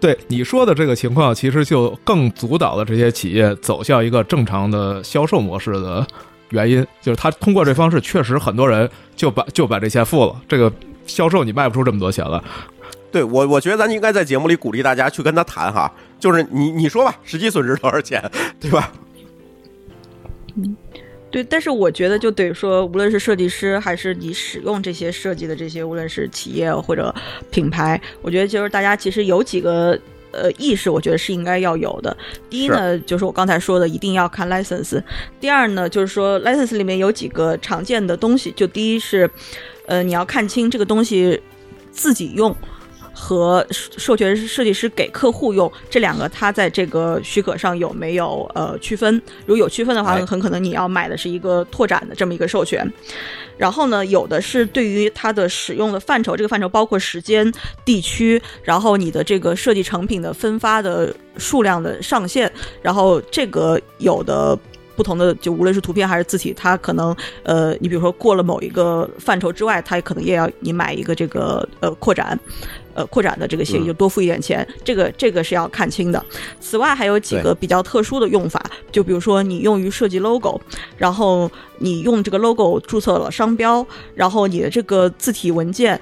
对你说的这个情况，其实就更阻导了这些企业走向一个正常的销售模式的原因，就是他通过这方式，确实很多人就把就把这钱付了，这个销售你卖不出这么多钱了。对我，我觉得咱应该在节目里鼓励大家去跟他谈哈，就是你你说吧，实际损失多少钱，对吧？对，但是我觉得就等于说，无论是设计师还是你使用这些设计的这些，无论是企业或者品牌，我觉得就是大家其实有几个呃意识，我觉得是应该要有的。第一呢，就是我刚才说的，一定要看 license。第二呢，就是说 license 里面有几个常见的东西，就第一是，呃，你要看清这个东西自己用。和授权设计师给客户用这两个，它在这个许可上有没有呃区分？如果有区分的话，很可能你要买的是一个拓展的这么一个授权。然后呢，有的是对于它的使用的范畴，这个范畴包括时间、地区，然后你的这个设计成品的分发的数量的上限，然后这个有的。不同的，就无论是图片还是字体，它可能呃，你比如说过了某一个范畴之外，它可能也要你买一个这个呃扩展，呃扩展的这个协议，就多付一点钱。这个这个是要看清的。此外，还有几个比较特殊的用法，就比如说你用于设计 logo，然后你用这个 logo 注册了商标，然后你的这个字体文件。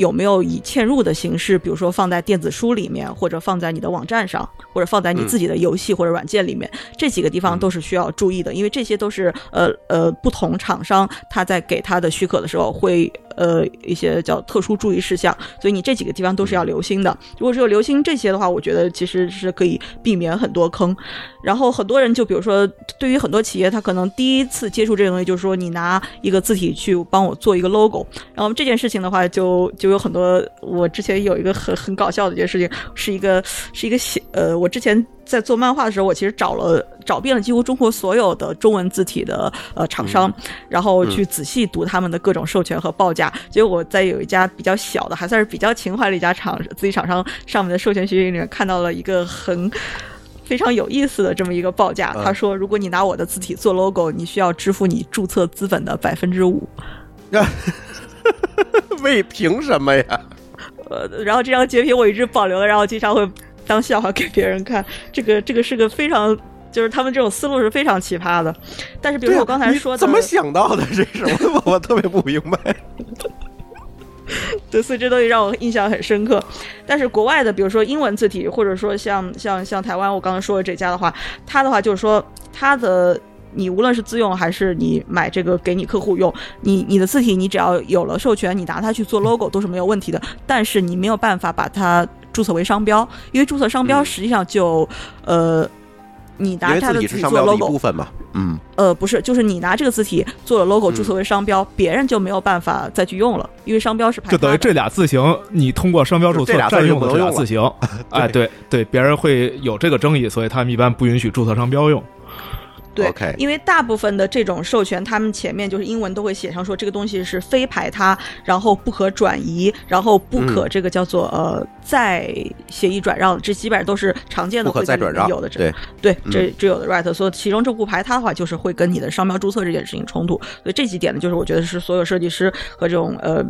有没有以嵌入的形式，比如说放在电子书里面，或者放在你的网站上，或者放在你自己的游戏或者软件里面？这几个地方都是需要注意的，因为这些都是呃呃不同厂商他在给他的许可的时候会呃一些叫特殊注意事项，所以你这几个地方都是要留心的。如果只有留心这些的话，我觉得其实是可以避免很多坑。然后很多人就比如说，对于很多企业，他可能第一次接触这个东西，就是说你拿一个字体去帮我做一个 logo，然后这件事情的话就就。有很多，我之前有一个很很搞笑的一件事情，是一个是一个写呃，我之前在做漫画的时候，我其实找了找遍了几乎中国所有的中文字体的呃厂商，然后去仔细读他们的各种授权和报价。结果我在有一家比较小的，还算是比较情怀的一家厂字体厂商上面的授权协议里面看到了一个很非常有意思的这么一个报价。他说，如果你拿我的字体做 logo，你需要支付你注册资本的百分之五。为凭什么呀？呃，然后这张截屏我一直保留了，然后经常会当笑话给别人看。这个这个是个非常，就是他们这种思路是非常奇葩的。但是，比如我刚才说的，怎么想到的？这是我我特别不明白。对，所以这东西让我印象很深刻。但是国外的，比如说英文字体，或者说像像像台湾，我刚刚说的这家的话，他的话就是说他的。你无论是自用还是你买这个给你客户用，你你的字体你只要有了授权，你拿它去做 logo 都是没有问题的。但是你没有办法把它注册为商标，因为注册商标实际上就呃，你拿它的字体做 logo 部分嘛，嗯，呃，不是，就是你拿这个字体做了 logo 注册为商标，别人就没有办法再去用了，因为商标是就等于这俩字形你通过商标注册占用的这俩字形，哎，对对，别人会有这个争议，所以他们一般不允许注册商标用。对，因为大部分的这种授权，他们前面就是英文都会写上说这个东西是非排他，然后不可转移，然后不可这个叫做呃再协议转让，这基本上都是常见的。不可再转让。有的这对对，这这有的 right，所以其中这不排他的话，就是会跟你的商标注册这件事情冲突。所以这几点呢，就是我觉得是所有设计师和这种呃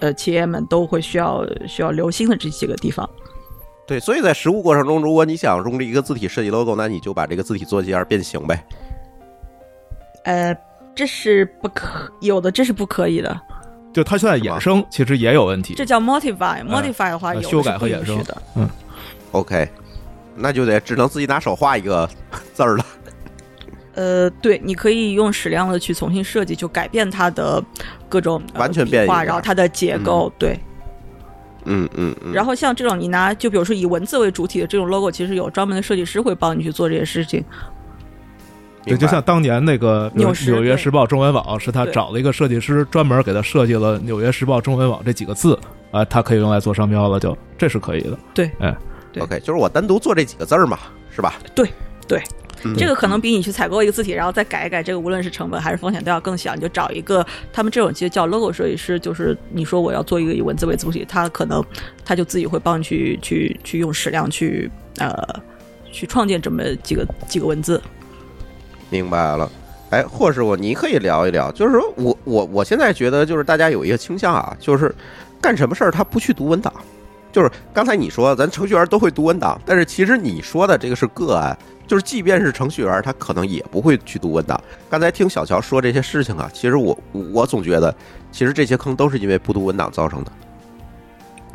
呃企业们都会需要需要留心的这几个地方。对，所以在实物过程中，如果你想用这一个字体设计 logo，那你就把这个字体做一下变形呗。呃，这是不可有的，这是不可以的。就它现在衍生其实也有问题。这叫 modify，modify 的话有修改和衍生的。嗯，OK，那就得只能自己拿手画一个字儿了。呃，对，你可以用矢量的去重新设计，就改变它的各种完全变化，然后它的结构，对。嗯嗯嗯。然后像这种你拿，就比如说以文字为主体的这种 logo，其实有专门的设计师会帮你去做这些事情。对，就像当年那个《纽纽约时报》中文网，是他找了一个设计师，专门给他设计了《纽约时报》中文网这几个字，啊，他可以用来做商标了，就这是可以的。对，哎，OK，就是我单独做这几个字儿嘛，是吧？对，对。嗯这个可能比你去采购一个字体，然后再改一改，这个无论是成本还是风险都要更小。你就找一个他们这种其实叫 logo 设计师，就是你说我要做一个以文字为主体，他可能他就自己会帮你去去去用矢量去呃去创建这么几个几个文字。明白了。哎，霍师傅，你可以聊一聊，就是说我我我现在觉得，就是大家有一个倾向啊，就是干什么事儿他不去读文档。就是刚才你说咱程序员都会读文档，但是其实你说的这个是个案，就是即便是程序员，他可能也不会去读文档。刚才听小乔说这些事情啊，其实我我总觉得，其实这些坑都是因为不读文档造成的。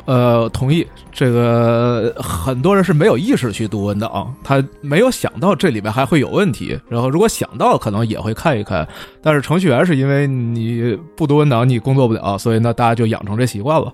呃，同意。这个很多人是没有意识去读文档，他没有想到这里面还会有问题。然后如果想到，可能也会看一看。但是程序员是因为你不读文档，你工作不了，所以呢，大家就养成这习惯了。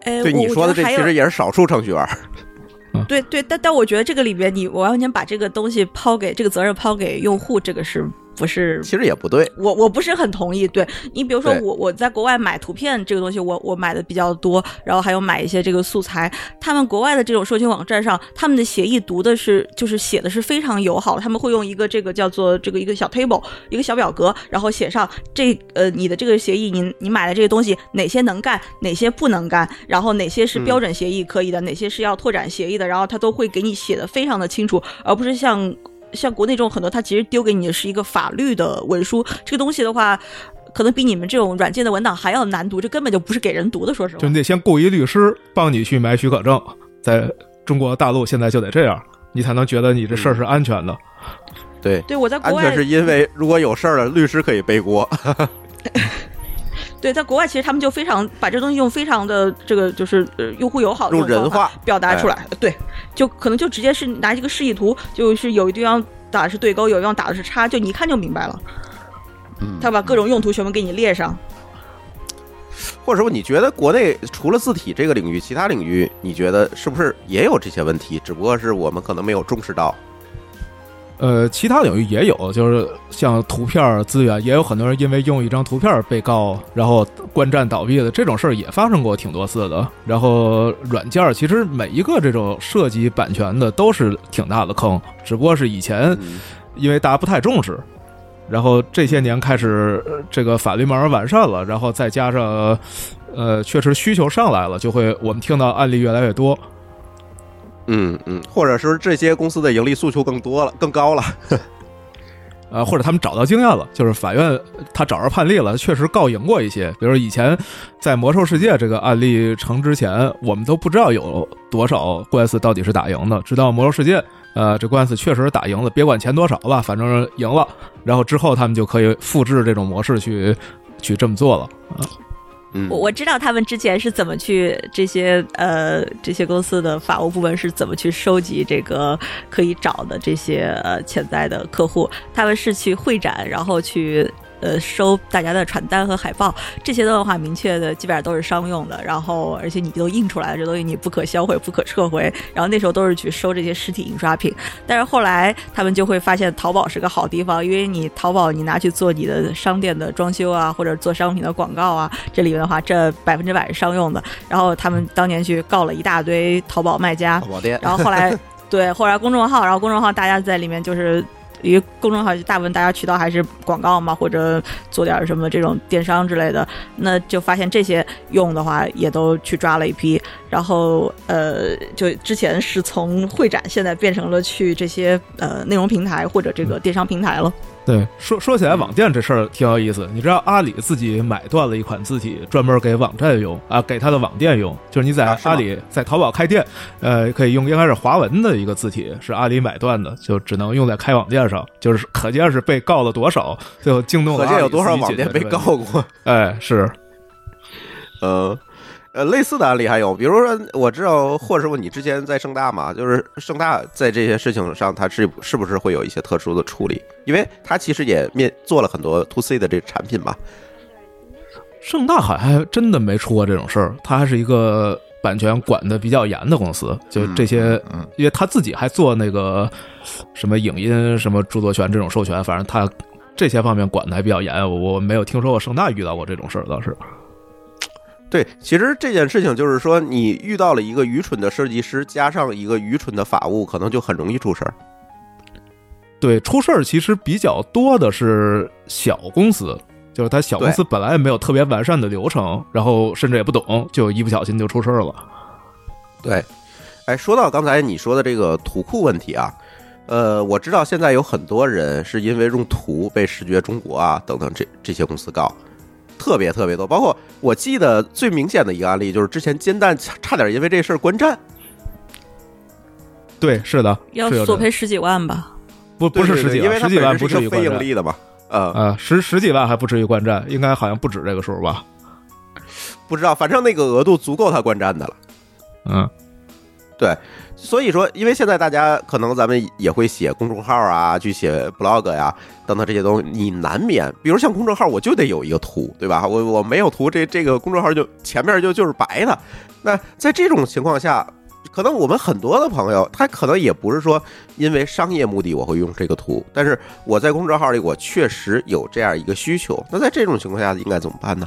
哎，对你说的这其实也是少数程序员。对对，但但我觉得这个里边，你我完全把这个东西抛给这个责任抛给用户，这个是不是其实也不对。我我不是很同意。对你，比如说我我在国外买图片这个东西，我我买的比较多，然后还有买一些这个素材。他们国外的这种授权网站上，他们的协议读的是就是写的是非常友好，他们会用一个这个叫做这个一个小 table 一个小表格，然后写上这呃你的这个协议，你你买的这个东西哪些能干，哪些不能干，然后哪些是标准协议可以的，哪些是要拓展协议的，然后他都会给你写的非常的清楚，而不是像。像国内这种很多，它其实丢给你的是一个法律的文书，这个东西的话，可能比你们这种软件的文档还要难读，这根本就不是给人读的。说实话就，你得先雇一律师帮你去买许可证，在中国大陆现在就得这样，你才能觉得你这事儿是安全的。对，对我在国外安全是因为如果有事儿了，律师可以背锅。对在国外，其实他们就非常把这东西用非常的这个就是呃用户友好的用人话表达出来，对，就可能就直接是拿这个示意图，就是有一地方打的是对勾，有一地方打的是叉，就你一看就明白了。嗯他把各种用途全部给你列上。或者说，你觉得国内除了字体这个领域，其他领域你觉得是不是也有这些问题？只不过是我们可能没有重视到。呃，其他领域也有，就是像图片资源，也有很多人因为用一张图片被告，然后观战倒闭的这种事儿也发生过挺多次的。然后软件儿其实每一个这种涉及版权的都是挺大的坑，只不过是以前嗯因为大家不太重视，然后这些年开始呃这个法律慢慢完善了，然后再加上呃确实需求上来了，就会我们听到案例越来越多。嗯嗯，或者是这些公司的盈利诉求更多了、更高了。呃，或者他们找到经验了，就是法院他找着判例了，确实告赢过一些。比如以前在魔兽世界这个案例成之前，我们都不知道有多少官司到底是打赢的，直到魔兽世界，呃，这官司确实打赢了，别管钱多少吧，反正赢了。然后之后他们就可以复制这种模式去去这么做了。我我知道他们之前是怎么去这些呃这些公司的法务部门是怎么去收集这个可以找的这些呃潜在的客户，他们是去会展，然后去。呃，收大家的传单和海报，这些的话明确的基本上都是商用的，然后而且你都印出来了，这东西你不可销毁、不可撤回，然后那时候都是去收这些实体印刷品，但是后来他们就会发现淘宝是个好地方，因为你淘宝你拿去做你的商店的装修啊，或者做商品的广告啊，这里面的话这百分之百是商用的。然后他们当年去告了一大堆淘宝卖家淘，宝店，然后后来对，后来公众号，然后公众号大家在里面就是。因为公众号大部分大家渠道还是广告嘛，或者做点什么这种电商之类的，那就发现这些用的话也都去抓了一批，然后呃，就之前是从会展，现在变成了去这些呃内容平台或者这个电商平台了。对，说说起来，网店这事儿挺有意思。你知道阿里自己买断了一款字体，专门给网站用啊，给他的网店用。就是你在阿里、在淘宝开店，呃，可以用应该是华文的一个字体，是阿里买断的，就只能用在开网店上。就是可见是被告了多少，最后惊动了阿里可见有多少网店被。告过。哎，是，呃呃，类似的案例还有，比如说我知道霍师傅你之前在盛大嘛，就是盛大在这些事情上，他是是不是会有一些特殊的处理？因为他其实也面做了很多 to C 的这个产品嘛。盛大好像还真的没出过这种事儿，它还是一个版权管的比较严的公司，就这些，嗯，因为他自己还做那个什么影音、什么著作权这种授权，反正他这些方面管的还比较严。我我没有听说过盛大遇到过这种事儿，倒是。对，其实这件事情就是说，你遇到了一个愚蠢的设计师，加上一个愚蠢的法务，可能就很容易出事儿。对，出事儿其实比较多的是小公司，就是他小公司本来也没有特别完善的流程，然后甚至也不懂，就一不小心就出事儿了。对，哎，说到刚才你说的这个图库问题啊，呃，我知道现在有很多人是因为用图被视觉中国啊等等这这些公司告，特别特别多。包括我记得最明显的一个案例，就是之前煎蛋差差点因为这事儿关站，对，是的，要索赔十几万吧？不不是十几万，对因为它十几万本身是非不至于关站盈利的嘛，呃，呃，十十几万还不至于观战，应该好像不止这个数吧？不知道，反正那个额度足够他观战的了。嗯，对，所以说，因为现在大家可能咱们也会写公众号啊，去写 blog 呀、等等这些东西，你难免，比如像公众号，我就得有一个图，对吧？我我没有图，这这个公众号就前面就就是白的。那在这种情况下，可能我们很多的朋友，他可能也不是说因为商业目的我会用这个图，但是我在公众号里我确实有这样一个需求。那在这种情况下应该怎么办呢？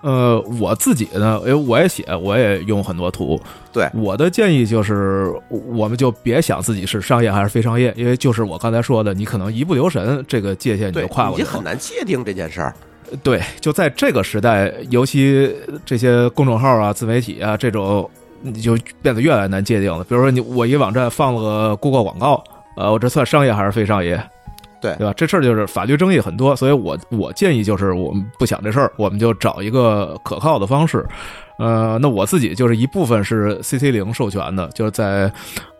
呃，我自己呢，因为我也写，我也用很多图。对我的建议就是，我们就别想自己是商业还是非商业，因为就是我刚才说的，你可能一不留神，这个界限你，就跨过去了。已经很难界定这件事儿。对，就在这个时代，尤其这些公众号啊、自媒体啊这种，你就变得越来越难界定了。比如说你，我一网站放了个 Google 广告，呃，我这算商业还是非商业？对对吧？这事儿就是法律争议很多，所以我我建议就是我们不想这事儿，我们就找一个可靠的方式。呃，那我自己就是一部分是 CC 零授权的，就是在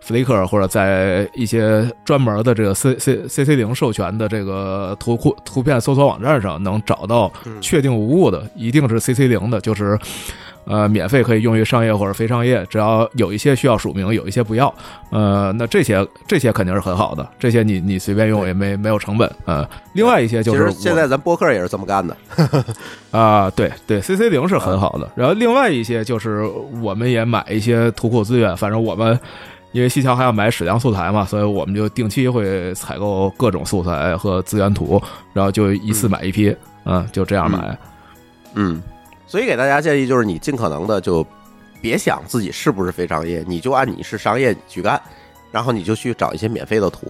Flickr 或者在一些专门的这个 C C C C 零授权的这个图库图片搜索网站上能找到嗯确定无误的，一定是 CC 零的，就是呃免费可以用于商业或者非商业，只要有一些需要署名，有一些不要。呃，那这些这些肯定是很好的，这些你你随便用也没没有成本。呃，另外一些就是其实现在咱播客也是这么干的。啊，对对，CC 零是很好的。然后另外一些就是我们也买一些图库资源，反正我们因为西桥还要买矢量素材嘛，所以我们就定期会采购各种素材和资源图，然后就一次买一批，嗯，就这样买。嗯，所以给大家建议就是，你尽可能的就别想自己是不是非商业，你就按你是商业去干，然后你就去找一些免费的图。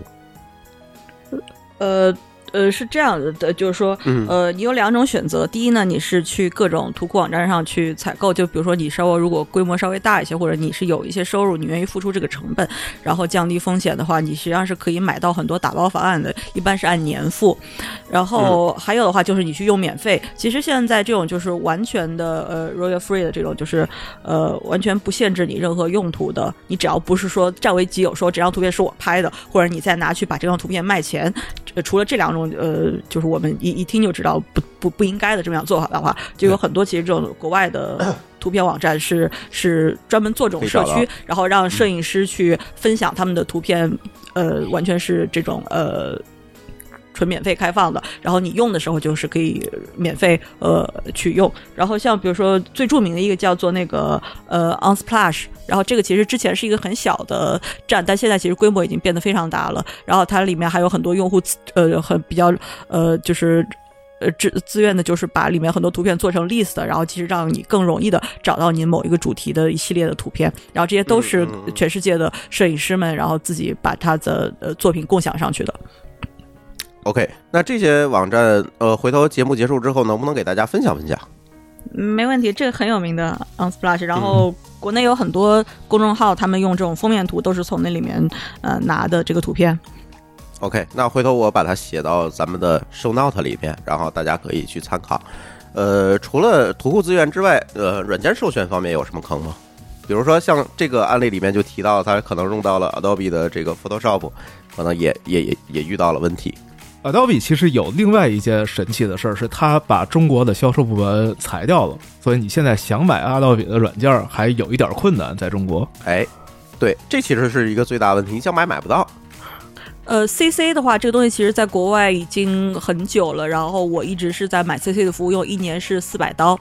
呃呃，是这样的，就是说，嗯呃，你有两种选择。第一呢，你是去各种图库网站上去采购，就比如说你稍微如果规模稍微大一些，或者你是有一些收入，你愿意付出这个成本，然后降低风险的话，你实际上是可以买到很多打包方案的，一般是按年付。然后还有的话就是你去用免费。其实现在这种就是完全的呃 royal free 的这种，就是呃完全不限制你任何用途的，你只要不是说占为己有，说这张图片是我拍的，或者你再拿去把这张图片卖钱，呃除了这两种呃，就是我们一一听就知道不不不应该的这么样做法的话，就有很多其实这种国外的图片网站是是专门做这种社区，然后让摄影师去分享他们的图片，呃，完全是这种呃。纯免费开放的，然后你用的时候就是可以免费呃去用。然后像比如说最著名的一个叫做那个呃 Unsplash，然后这个其实之前是一个很小的站，但现在其实规模已经变得非常大了。然后它里面还有很多用户呃很比较呃就是。呃，自自愿的，就是把里面很多图片做成 list，然后其实让你更容易的找到你某一个主题的一系列的图片，然后这些都是全世界的摄影师们，然后自己把他的呃作品共享上去的。OK，那这些网站，呃，回头节目结束之后，能不能给大家分享分享？嗯没问题，这个很有名的 Unsplash，然后国内有很多公众号，他们用这种封面图都是从那里面呃拿的这个图片。OK，那回头我把它写到咱们的 show note 里面，然后大家可以去参考。呃，除了图库资源之外，呃，软件授权方面有什么坑吗？比如说像这个案例里面就提到，他可能用到了 Adobe 的这个 Photoshop，可能也也也也遇到了问题。Adobe 其实有另外一件神奇的事儿，是它把中国的销售部门裁掉了，所以你现在想买 Adobe 的软件儿还有一点困难，在中国。哎，对，这其实是一个最大问题，你想买买不到。呃，CC 的话，这个东西其实在国外已经很久了，然后我一直是在买 CC 的服务用，一年是四百刀。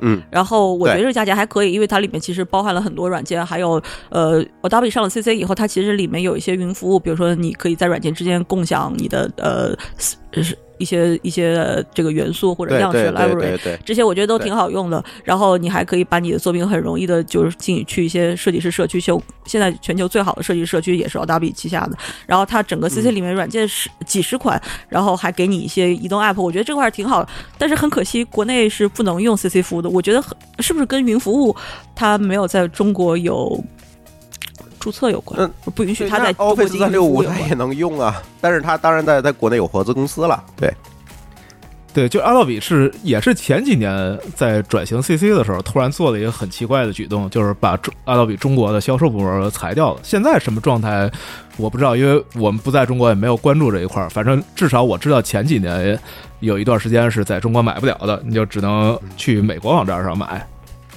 嗯，然后我觉得这个价钱还可以，因为它里面其实包含了很多软件，还有呃，Adobe 上了 CC 以后，它其实里面有一些云服务，比如说你可以在软件之间共享你的呃是是一些一些呃这个元素或者样式 library 这些我觉得都挺好用的，然后你还可以把你的作品很容易的，就是进去一些设计师社区修。现在全球最好的设计师社区也是 Adobe 旗下的，然后它整个 CC 里面软件是几十款，然后还给你一些移动 App，我觉得这块儿挺好。但是很可惜，国内是不能用 CC 服务的。我觉得很是不是跟云服务它没有在中国有注册有关嗯，不允许对它在 Office 三六五它也能用啊，但是它当然在在国内有合资公司了，对，对，就阿道比是也是前几年在转型 CC 的时候，突然做了一个很奇怪的举动，就是把中阿道比中国的销售部门裁掉了。现在什么状态我不知道，因为我们不在中国，也没有关注这一块儿。反正至少我知道前几年有一段时间是在中国买不了的，你就只能去美国网站上买，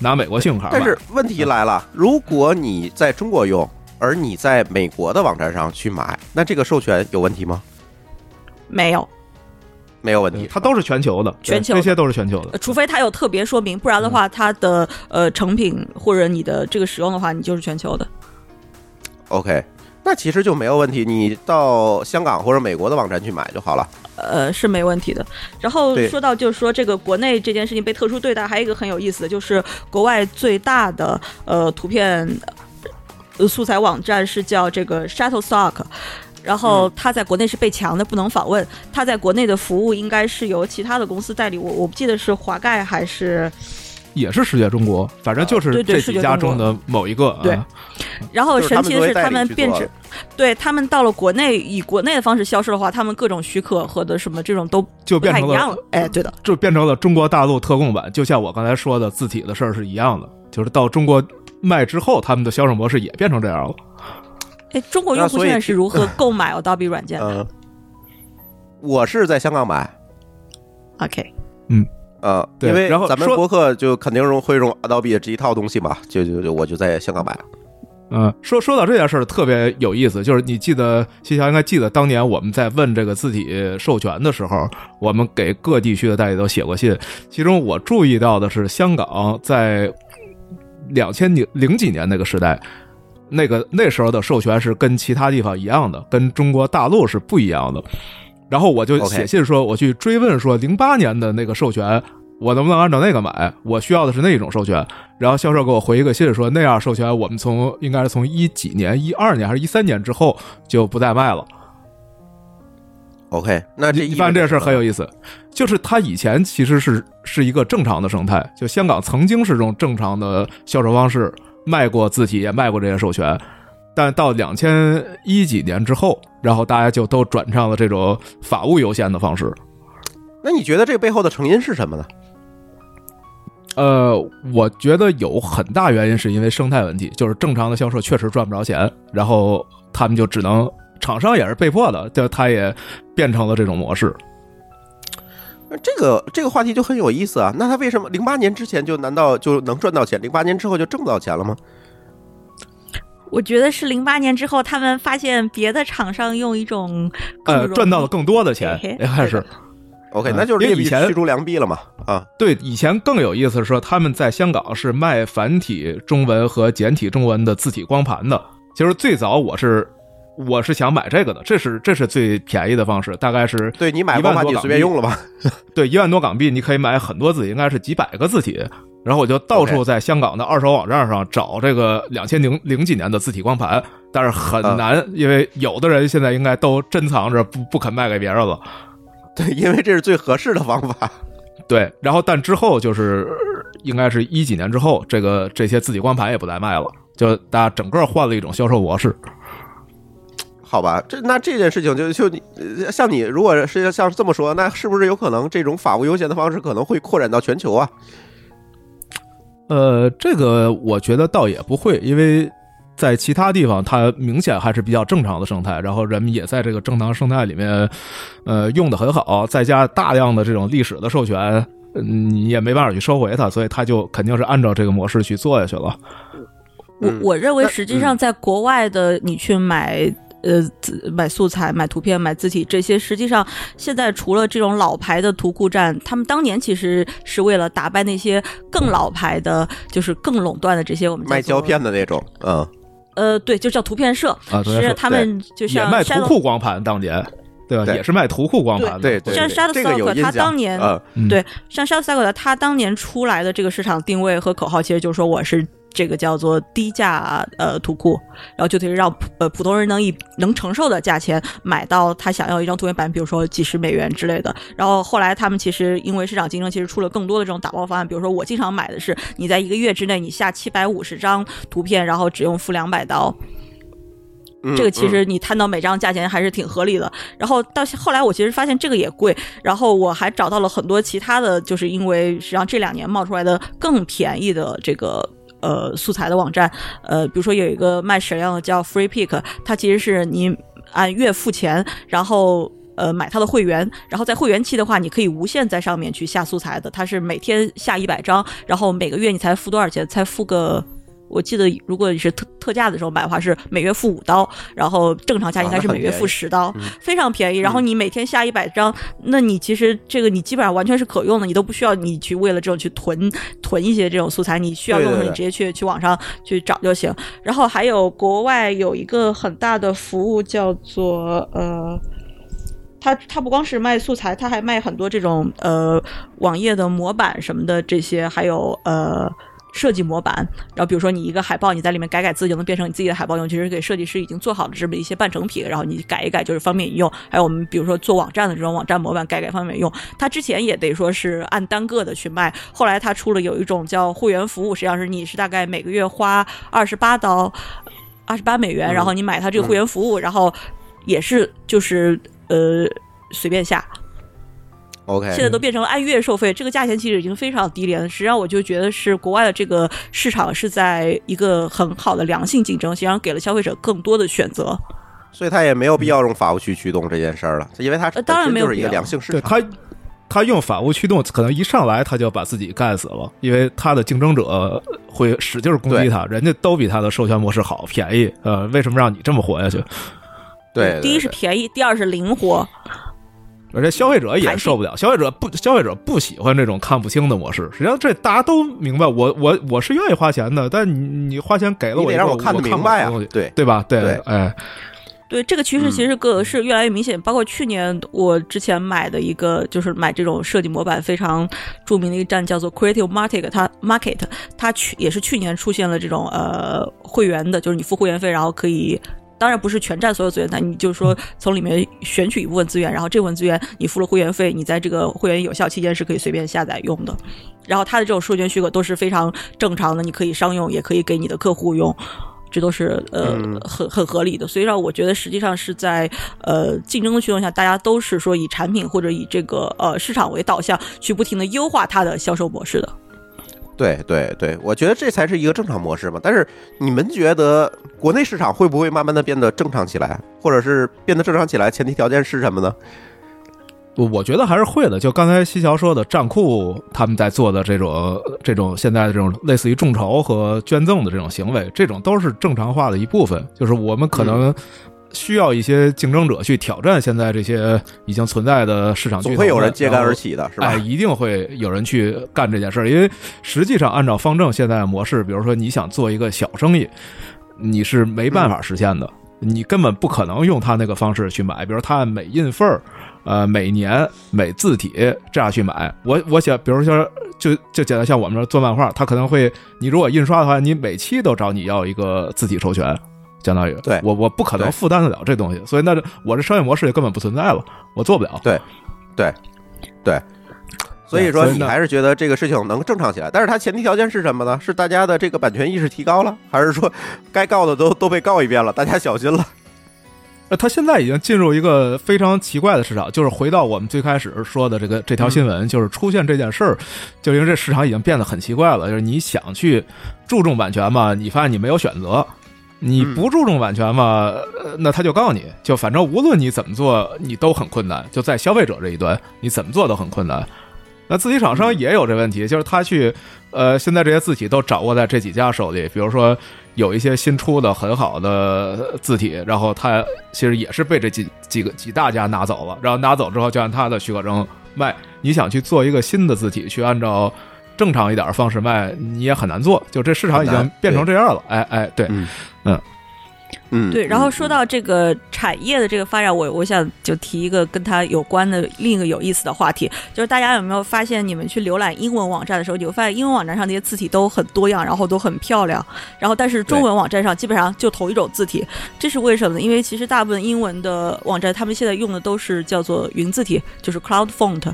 拿美国信用卡。但是问题来了，如果你在中国用，而你在美国的网站上去买，那这个授权有问题吗？没有。没有问题，它都是全球的，全球这些都是全球的呃。除非它有特别说明，不然的话，它的呃成品或者你的这个使用的话，你就是全球的。OK，那其实就没有问题，你到香港或者美国的网站去买就好了。呃，是没问题的。然后说到就是说这个国内这件事情被特殊对待，还有一个很有意思的，就是国外最大的呃图片呃素材网站是叫这个 Shutterstock。然后他在国内是被强的，不能访问。他在国内的服务应该是由其他的公司代理，我我不记得是华盖还是也是世界中国，反正就是对对这几家中的某一个。对啊 然后神奇的是，他们变成去做的，对他们到了国内，以国内的方式销售的话，他们各种许可和的什么这种都就变成了太一样了。哎，对的，就变成了中国大陆特供版，就像我刚才说的字体的事儿是一样的，就是到中国卖之后，他们的销售模式也变成这样了。哎，中国用户现在是如何 购买 Adobe 软件的嗯、我是在香港买，？OK，呃，对因为然后咱们博客就肯定用会用 Adobe 这一套东西嘛，就就就我就在香港买。嗯，说说到这件事儿特别有意思，就是你记得西桥应该记得当年我们在问这个字体授权的时候，我们给各地区的代理都写过信，其中我注意到的是香港在两千零零几年那个时代。那个那时候的授权是跟其他地方一样的，跟中国大陆是不一样的。然后我就写信说，我去追问说，零八年的那个授权，我能不能按照那个买？我需要的是那种授权。然后销售给我回一个信说，那样授权我们从应该是从一几年、一二年还是一三年之后就不再卖了。OK，那这一般这事儿很有意思，就是它以前其实是是一个正常的生态，就香港曾经是这种正常的销售方式，卖过字体，也卖过这些授权。但到两千一几年之后，然后大家就都转上了这种法务优先的方式。那你觉得这背后的成因是什么呢？呃，我觉得有很大原因是因为生态问题，就是正常的销售确实赚不着钱，然后他们就只能厂商也是被迫的，就他也变成了这种模式。那这个这个话题就很有意思啊。那他为什么零八年之前就难道就能赚到钱，零八年之后就挣不到钱了吗？我觉得是零八年之后，他们发现别的厂商用一种呃，赚到了更多的钱应该是。OK，嗯那就是劣币因为以前驱逐良币了嘛。啊，对，以前更有意思是说，他们在香港是卖繁体中文和简体中文的字体光盘的。其实最早我是我是想买这个的，这是这是最便宜的方式，大概是对你买一光盘你随便用了吧？对一万多港币，你可以买很多字体，应该是几百个字体。然后我就到处在香港的二手网站上找这个两千零零几年的字体光盘，但是很嗯难，因为有的人现在应该都珍藏着，不不肯卖给别人了。对，因为这是最合适的方法。对，然后但之后就是应该是一几年之后，这个这些字体光盘也不再卖了，就大家整个换了一种销售模式。好吧，这那这件事情就就你呃像你如果是像这么说，那是不是有可能这种法务优先的方式可能会扩展到全球啊？呃，这个我觉得倒也不会，因为在其他地方它明显还是比较正常的生态，然后人们也在这个正常生态里面，呃，用的很好，再加大量的这种历史的授权，嗯你也没办法去收回它，所以它就肯定是按照这个模式去做下去了。我嗯我认为实际上在国外的你去买。呃，买素材、买图片、买字体这些，实际上现在除了这种老牌的图库站，他们当年其实是为了打败那些更老牌的，就是更垄断的这些我们叫卖胶片的那种，嗯，呃，对，就叫图片社。啊，对是他们就像也卖图库光盘，当年对吧？对也是卖图库光盘的，对对，像对 Shutterstock，这个有印象它当年对，像 Shutterstock 他当年出来的这个市场定位和口号，其实就是说我是这个叫做低价呃图库，然后就得让普呃普通人能以能承受的价钱买到他想要一张图片版，比如说几十美元之类的。然后后来他们其实因为市场竞争，其实出了更多的这种打包方案，比如说我经常买的是你在一个月之内你下七百五十张图片，然后只用付两百刀。嗯这个其实你摊到每张价钱还是挺合理的。然后到后来，我其实发现这个也贵，然后我还找到了很多其他的，就是因为实际上这两年冒出来的更便宜的这个。呃，素材的网站，呃，比如说有一个卖矢量的叫 Free Pick，它其实是你按月付钱，然后呃买它的会员，然后在会员期的话，你可以无限在上面去下素材的，它是每天下一百张，然后每个月你才付多少钱？才付个。我记得，如果你是特特价的时候买的话，是每月付五刀，然后正常价应该是每月付十刀，非常便宜。然后你每天下一百张，那你其实这个你基本上完全是可用的，你都不需要你去为了这种去囤囤一些这种素材，你需要用的时候你直接去去网上去找就行。然后还有国外有一个很大的服务叫做呃。它它不光是卖素材，它还卖很多这种呃网页的模板什么的这些，还有呃设计模板。然后比如说你一个海报，你在里面改改字就能变成你自己的海报用，其实给设计师已经做好了这么一些半成品，然后你改一改就是方便你用。还有我们比如说做网站的这种网站模板，改改方便用。它之前也得说是按单个的去卖，后来它出了有一种叫会员服务，实际上是你是大概每个月花二十八刀。二十八美元，然后你买它这个会员服务，然后也是就是呃随便下，OK，现在都变成了按月收费，这个价钱其实已经非常低廉了。实际上，我就觉得是国外的这个市场是在一个很好的良性竞争，实际上给了消费者更多的选择。所以他也没有必要用法务去驱动这件事儿了，因为它呃当然没有一个必要良性市场。对他，他用法务驱动，可能一上来他就把自己干死了，因为他的竞争者会使劲攻击他，人家都比他的授权模式好便宜，呃，为什么让你这么活下去？对，对第一是便宜，第二是灵活。而且消费者也受不了，消费者不，消费者不喜欢这种看不清的模式。实际上，这大家都明白，我我我是愿意花钱的，但你你花钱给了我一个，我得让看得明白啊对对吧？对对哎，对这个趋势，其实个是越来越明显。包括去年我之前买的一个，就是买这种设计模板非常著名的一个站，叫做 Creative Market，它 Market 它去也是去年出现了这种呃会员的，就是你付会员费，然后可以。当然不是全占所有资源，但你就是说从里面选取一部分资源，然后这部分资源你付了会员费，你在这个会员有效期间是可以随便下载用的。然后它的这种授权许可都是非常正常的，你可以商用，也可以给你的客户用。这都是呃嗯很很合理的，所以说我觉得实际上是在呃竞争的驱动下，大家都是说以产品或者以这个呃市场为导向，去不停的优化它的销售模式的。对对对，我觉得这才是一个正常模式嘛。但是你们觉得国内市场会不会慢慢的变得正常起来，或者是变得正常起来？前提条件是什么呢？我我觉得还是会的。就刚才西桥说的，站库他们在做的这种这种现在的这种类似于众筹和捐赠的这种行为，这种都是正常化的一部分。就是我们可能需要一些竞争者去挑战现在这些已经存在的市场巨头，总会有人揭竿而起的，是吧哎，？一定会有人去干这件事儿，因为实际上按照方正现在的模式，比如说你想做一个小生意，你是没办法实现的，你根本不可能用他那个方式去买，比如他按每印份儿。呃，每年每字体这样去买，我我想，比如说，就就简单像我们这做漫画，他可能会，你如果印刷的话，你每期都找你要一个字体授权，相当于，对我我不可能负担得了这东西，所以那我这商业模式也根本不存在了，我做不了。对对对，所以说你还是觉得这个事情能正常起来，但是它前提条件是什么呢？是大家的这个版权意识提高了，还是说该告的都都被告一遍了，大家小心了？呃，它现在已经进入一个非常奇怪的市场，就是回到我们最开始说的这个这条新闻，就是出现这件事儿，就因为这市场已经变得很奇怪了，就是你想去注重版权嘛，你发现你没有选择。你不注重版权嘛，呃那他就告你，就反正无论你怎么做，你都很困难。就在消费者这一端，你怎么做都很困难。那字体厂商也有这问题，就是他去，呃，现在这些字体都掌握在这几家手里，比如说有一些新出的很好的字体，然后他其实也是被这几几个几大家拿走了，然后拿走之后就按他的许可证卖。你想去做一个新的字体，去按照正常一点的方式卖，你也很难做。就这市场已经变成这样了。哎哎，对，嗯嗯。嗯，对，然后嗯。说到这个产业的这个发展，我我想就提一个跟它有关的另一个有意思的话题，就是大家有没有发现，你们去浏览英文网站的时候，你会发现英文网站上那些字体都很多样，然后都很漂亮，然后但是中文网站上基本上就同一种字体，这是为什么呢？因为其实大部分英文的网站，他们现在用的都是叫做云字体，就是 Cloud Font。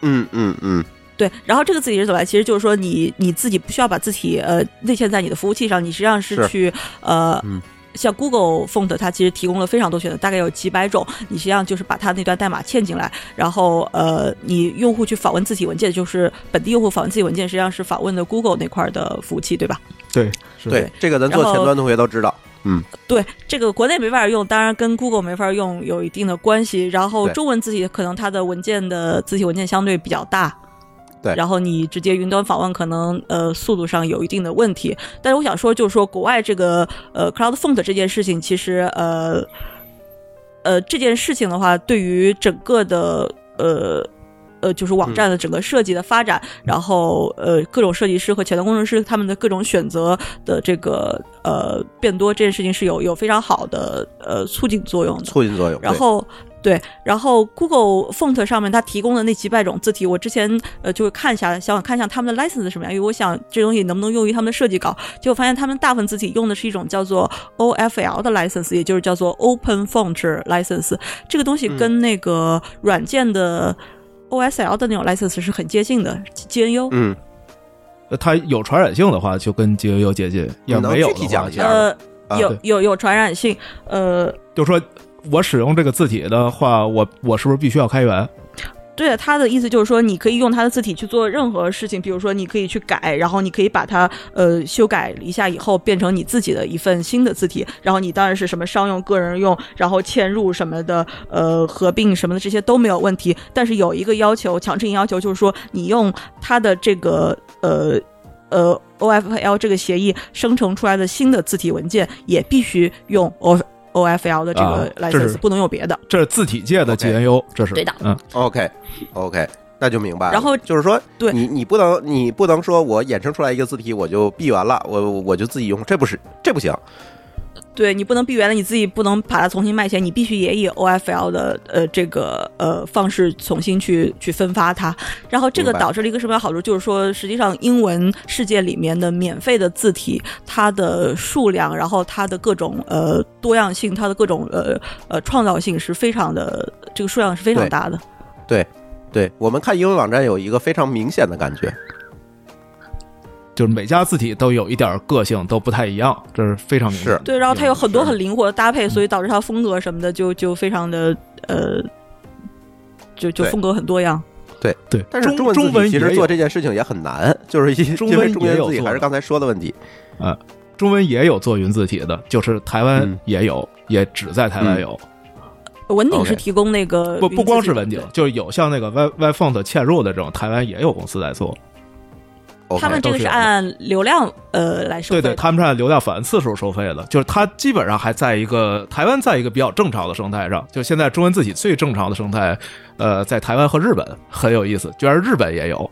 嗯嗯嗯，对，然后这个字体是怎么来？其实就是说你你自己不需要把字体呃内嵌在你的服务器上，你实际上是是去呃。嗯像 Google Font，它其实提供了非常多选择，大概有几百种。你实际上就是把它那段代码嵌进来，然后呃，你用户去访问字体文件，就是本地用户访问字体文件，实际上是访问的 Google 那块儿的服务器，对吧？对，是对，这个咱做前端同学都知道。嗯，对，这个国内没法用，当然跟 Google 没法用有一定的关系。然后中文字体可能它的文件的字体文件相对比较大，对然后你直接云端访问可能呃速度上有一定的问题。但是我想说，就是说国外这个呃 Cloud Font 这件事情，其实呃呃这件事情的话，对于整个的呃。呃，就是网站的整个设计的发展，然后呃，各种设计师和前端工程师他们的各种选择的这个呃变多，这件事情是有有非常好的呃促进作用的。促进作用。然后对，然后 Google Font 上面它提供的那几百种字体，我之前呃就会看一下，想看一下他们的 license 是什么样，因为我想这东西能不能用于他们的设计稿。结果发现他们大部分字体用的是一种叫做 OFL 的 license，也就是叫做 Open Font License。这个东西跟那个软件的 OSL 的那种 license 是很接近的，GNU。嗯，呃它有传染性的话，就跟 GNU 接近；也能没有的话具体讲一下呃，啊有有有传染性，呃，就说我使用这个字体的话，我我是不是必须要开源？对，他的意思就是说，你可以用他的字体去做任何事情，比如说你可以去改，然后你可以把它呃修改一下以后变成你自己的一份新的字体，然后你当然是什么商用、个人用，然后嵌入什么的，呃，合并什么的这些都没有问题。但是有一个要求，强制性要求就是说，你用他的这个呃呃 OFL 这个协议生成出来的新的字体文件也必须用 O OFL 的这啊个 license，、不能用别的。这是字体界的 GNU，这是对的嗯，OK OK，那就明白了。然后就是说，对你你不能你不能说我衍生出来一个字体我就闭源了，我我就自己用，这不是这不行。对你不能闭源了，你自己不能把它重新卖钱，你必须也以 OFL 的呃这个呃方式重新去去分发它。然后这个导致了一个什么样的好处？就是说，实际上英文世界里面的免费的字体，它的数量，然后它的各种呃多样性，它的各种呃呃创造性是非常的，这个数量是非常大的。对对我们看英文网站有一个非常明显的感觉，就是每家字体都有一点个性，都不太一样，这是非常明显。对，然后它有很多很灵活的搭配，所以导致它风格什么的就就非常的呃，就就风格很多样。对对，但是中中文字其实中文也有做这件事情也很难，就是因为文也中文字体还是刚才说的问题。中文也有做云字体的，就是台湾嗯也有，也只在台湾有。文鼎是提供那个不不光是文鼎，就是有像那个 Y Y Font 嵌入的这种，台湾也有公司在做。他们这个是按流量呃来收费的。对对，他们是按流量访问次数收费的，就是它基本上还在一个台湾在一个比较正常的生态上。就现在中文字体最正常的生态，呃，在台湾和日本很有意思，居然日本也有。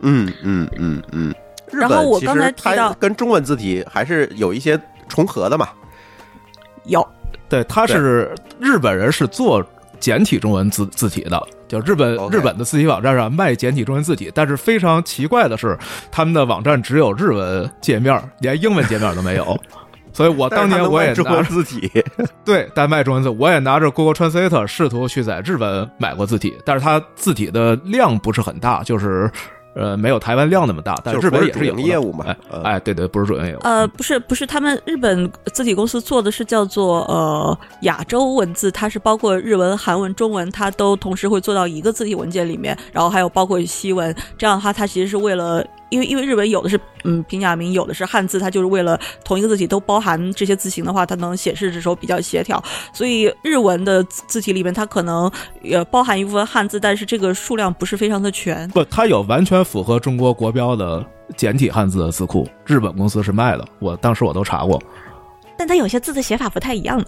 嗯嗯嗯嗯。日然后本其我刚才实它提到跟中文字体还是有一些重合的嘛。有对，他是日本人是做简体中文字字体的，就日本日本的字体网站上卖简体中文字体，但是非常奇怪的是，他们的网站只有日文界面，连英文界面都没有。所以我当年我也拿中文字体，对但卖中文字，我也拿着 Google Translate 试图去在日本买过字体，但是它字体的量不是很大，就是呃没有台湾量那么大，但日本也是营业务嘛哎，对对，不是主营业务。呃不是不是，他们日本字体公司做的是叫做呃亚洲文字，它是包括日文、韩文、中文，它都同时会做到一个字体文件里面，然后还有包括西文，这样的话它其实是为了。因为因为日文有的是嗯平假名，有的是汉字，它就是为了同一个字体都包含这些字形的话，它能显示的时候比较协调。所以日文的字字体里面，它可能也包含一部分汉字，但是这个数量不是非常的全。不，它有完全符合中国国标的简体汉字的字库，日本公司是卖的，我当时我都查过。但它有些字的写法不太一样的。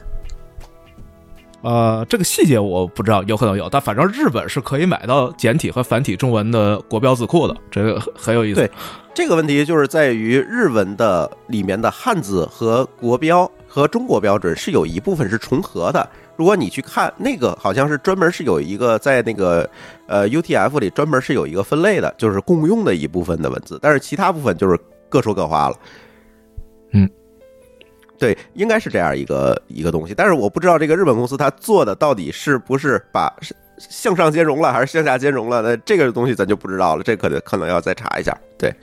呃，这个细节我不知道，有可能有，但反正日本是可以买到简体和繁体中文的国标字库的，这个很很有意思。对这个问题就是在于日文的里面的汉字和国标和中国标准是有一部分是重合的。如果你去看那个，好像是专门是有一个在那个呃 UTF 里专门是有一个分类的，就是共用的一部分的文字，但是其他部分就是各说各话了。嗯，对，应该是这样一个一个东西，但是我不知道这个日本公司它做的到底是不是把是向上兼容了，还是向下兼容了？那这个东西咱就不知道了，这可能可能要再查一下。对，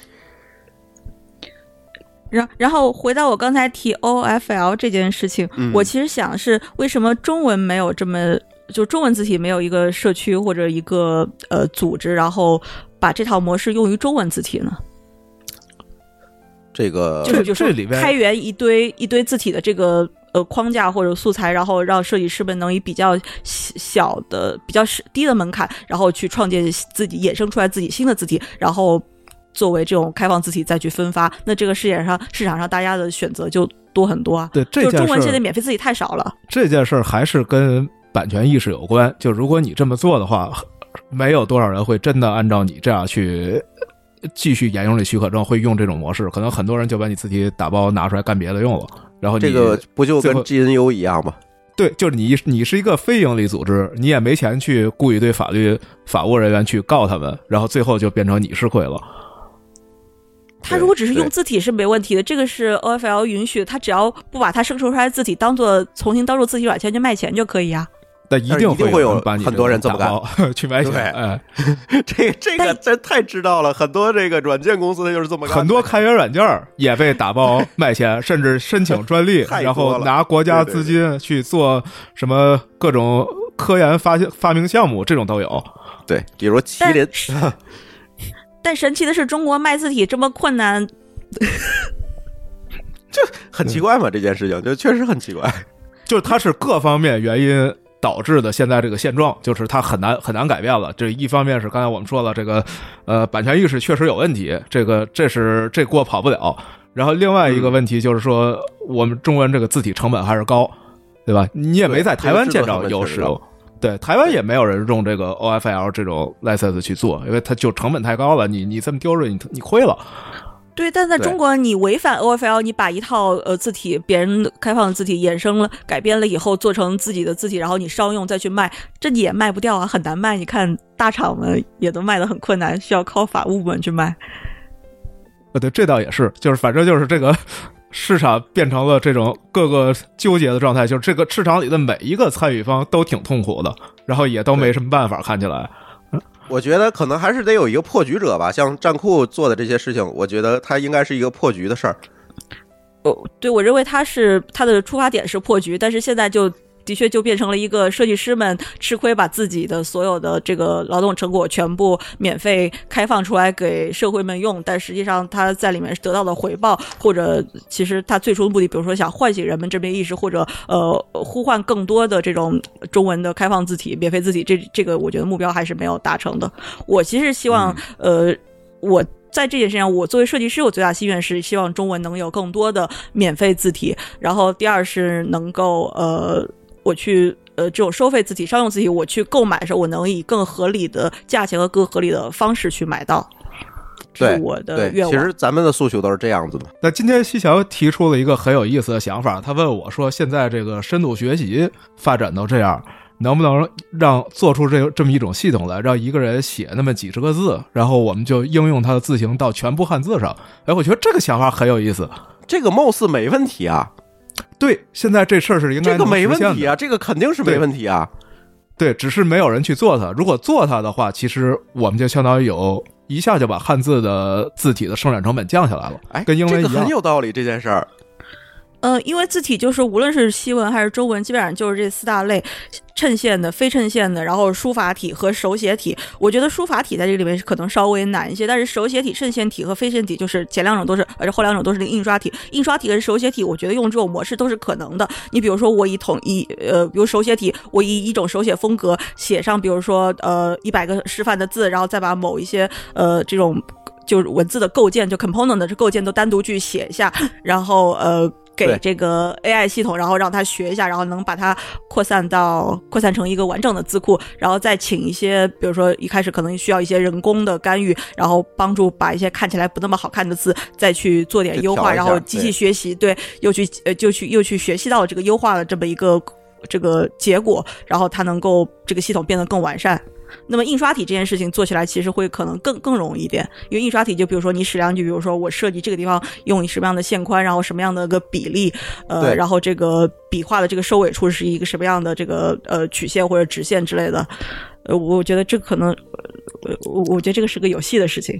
然然后回到我刚才提 OFL 这件事情，嗯我其实想是为什么中文没有这么就中文字体没有一个社区或者一个呃组织，然后把这套模式用于中文字体呢？这个就是就是这里边开源一堆一堆字体的这个呃框架或者素材，然后让设计师们能以比较小小的、比较低的门槛，然后去创建自己衍生出来自己新的字体，然后作为这种开放字体再去分发。那这个世界上市场上大家的选择就多很多啊。对这件就是中文现在免费字体太少了。这件事儿还是跟版权意识有关。就如果你这么做的话，没有多少人会真的按照你这样去继续沿用这许可证，会用这种模式。可能很多人就把你自己打包拿出来干别的用了。然后你这个不就跟 GNU 一样吗？对，就是你你是一个非营利组织，你也没钱去雇一堆法律法务人员去告他们，然后最后就变成你吃亏了。他如果只是用字体是没问题的，这个是 OFL 允许，他只要不把它生成出来的字体当做重新当做字体软件去卖钱就可以啊。但一定一定会有把很多人这么干 去买钱，对哎，这这个真太知道了，很多这个软件公司它就是这么干。很多开源软件儿也被打包 卖钱，甚至申请专利，然后拿国家资金去做什么各种科研发现发明项目，这种都有。对，比如麒麟，但神奇的是，中国卖字体这么困难，很奇怪嘛，这件事情就确实很奇怪。就是它是各方面原因导致的现在这个现状，就是它很难很难改变了。这一方面是刚才我们说了，这个呃版权意识确实有问题，这个这是这锅跑不了。然后另外一个问题就是说，我们中文这个字体成本还是高，对吧？你也没在台湾见着有使用。对，台湾也没有人用这个 OFL 这种 license 去做，因为它就成本太高了。你你这么丢人，你你亏了。对，但在中国，你违反 OFL，你把一套呃字体别人开放的字体衍生了、改编了以后，做成自己的字体，然后你商用再去卖，这也卖不掉啊，很难卖。你看大厂们也都卖的很困难，需要靠法务们去卖。呃，对，这倒也是，就是反正就是这个市场变成了这种各个纠结的状态，就是这个市场里的每一个参与方都挺痛苦的，然后也都没什么办法，看起来。我觉得可能还是得有一个破局者吧，像战酷做的这些事情，我觉得他应该是一个破局的事儿。哦，对，我认为他是他的出发点是破局，但是现在就的确就变成了一个设计师们吃亏，把自己的所有的这个劳动成果全部免费开放出来给社会们用，但实际上他在里面得到的回报，或者其实他最初的目的，比如说想唤醒人们这边意识，或者呃呼唤更多的这种中文的开放字体、免费字体，这这个我觉得目标还是没有达成的。我其实希望、呃我。在这件事情上，我作为设计师，我最大心愿是希望中文能有更多的免费字体。然后第二是能够呃，我去呃这种收费字体、商用字体，我去购买的时候，我能以更合理的价钱和更合理的方式去买到。是我的，愿望。其实咱们的诉求都是这样子的。那今天西桥提出了一个很有意思的想法，他问我说：“现在这个深度学习发展到这样，能不能让做出这这么一种系统来，让一个人写那么几十个字，然后我们就应用它的字形到全部汉字上？”哎，我觉得这个想法很有意思。这个貌似没问题啊，对，现在这事儿是应该这个没问题啊，这个肯定是没问题啊。对，只是没有人去做它。如果做它的话，其实我们就相当于有一下就把汉字的字体的生产成本降下来了，哎，跟英文这个一样。很有道理，这件事儿。呃，因为字体就是无论是西文还是中文，基本上就是这四大类：衬线的、非衬线的，然后书法体和手写体。我觉得书法体在这里面可能稍微难一些，但是手写体、衬线体和非线体，就是前两种都是，而且后两种都是那个印刷体。印刷体跟手写体，我觉得用这种模式都是可能的。你比如说，我以统一呃，比如手写体，我以一种手写风格写上，比如说呃一百个示范的字，然后再把某一些呃这种。就是文字的构建，就 component 的这构建都单独去写一下，然后呃给这个 AI 系统，然后让它学一下，然后能把它扩散到扩散成一个完整的字库，然后再请一些，比如说一开始可能需要一些人工的干预，然后帮助把一些看起来不那么好看的字再去做点优化，然后机器学习，对，又去呃就去又去学习到这个优化的这么一个这个结果，然后它能够这个系统变得更完善。那么印刷体这件事情做起来其实会可能更更容易一点，因为印刷体就比如说你矢量就，比如说我设计这个地方用什么样的线宽，然后什么样的个比例，呃，然后这个笔画的这个收尾处是一个什么样的这个呃曲线或者直线之类的，呃，我觉得这可能，呃，我我觉得这个是个有戏的事情。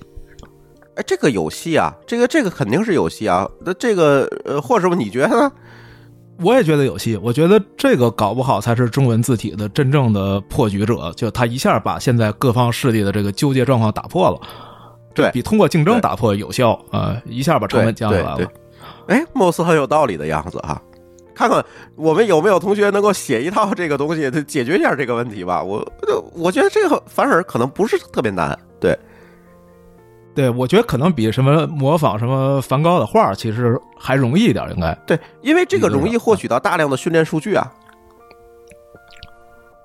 哎，这个有戏啊，这个这个肯定是有戏啊。那这个呃，霍师傅你觉得呢？我也觉得有戏，我觉得这个搞不好才是中文字体的真正的破局者，就他一下把现在各方势力的这个纠结状况打破了，对比通过竞争打破有效啊、一下把成本降下来了。对。哎，貌似很有道理的样子哈。看看我们有没有同学能够写一套这个东西，解决一下这个问题吧。我我觉得这个反而可能不是特别难。对，对，我觉得可能比什么模仿什么梵高的画，其实还容易一点，应该。对，因为这个容易获取到大量的训练数据啊。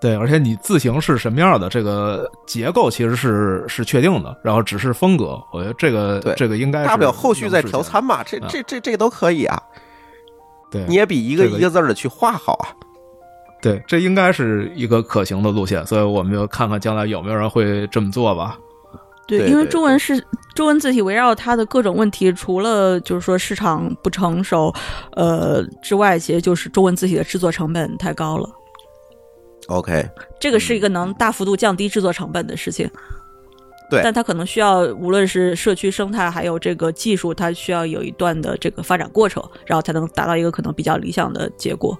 对，而且你字形是什么样的，这个结构其实是是确定的，然后只是风格，我觉得这个这个应该是大不了后续再调参嘛，这啊这这这个都可以啊。对，你也比一个这个一个字儿的去画好啊。对，这应该是一个可行的路线，所以我们就看看将来有没有人会这么做吧。对，因为中文是中文字体围绕它的各种问题，除了就是说市场不成熟，呃之外，其实就是中文字体的制作成本太高了。OK，这个是一个能大幅度降低制作成本的事情。对但它可能需要无论是社区生态，还有这个技术，它需要有一段的这个发展过程，然后才能达到一个可能比较理想的结果。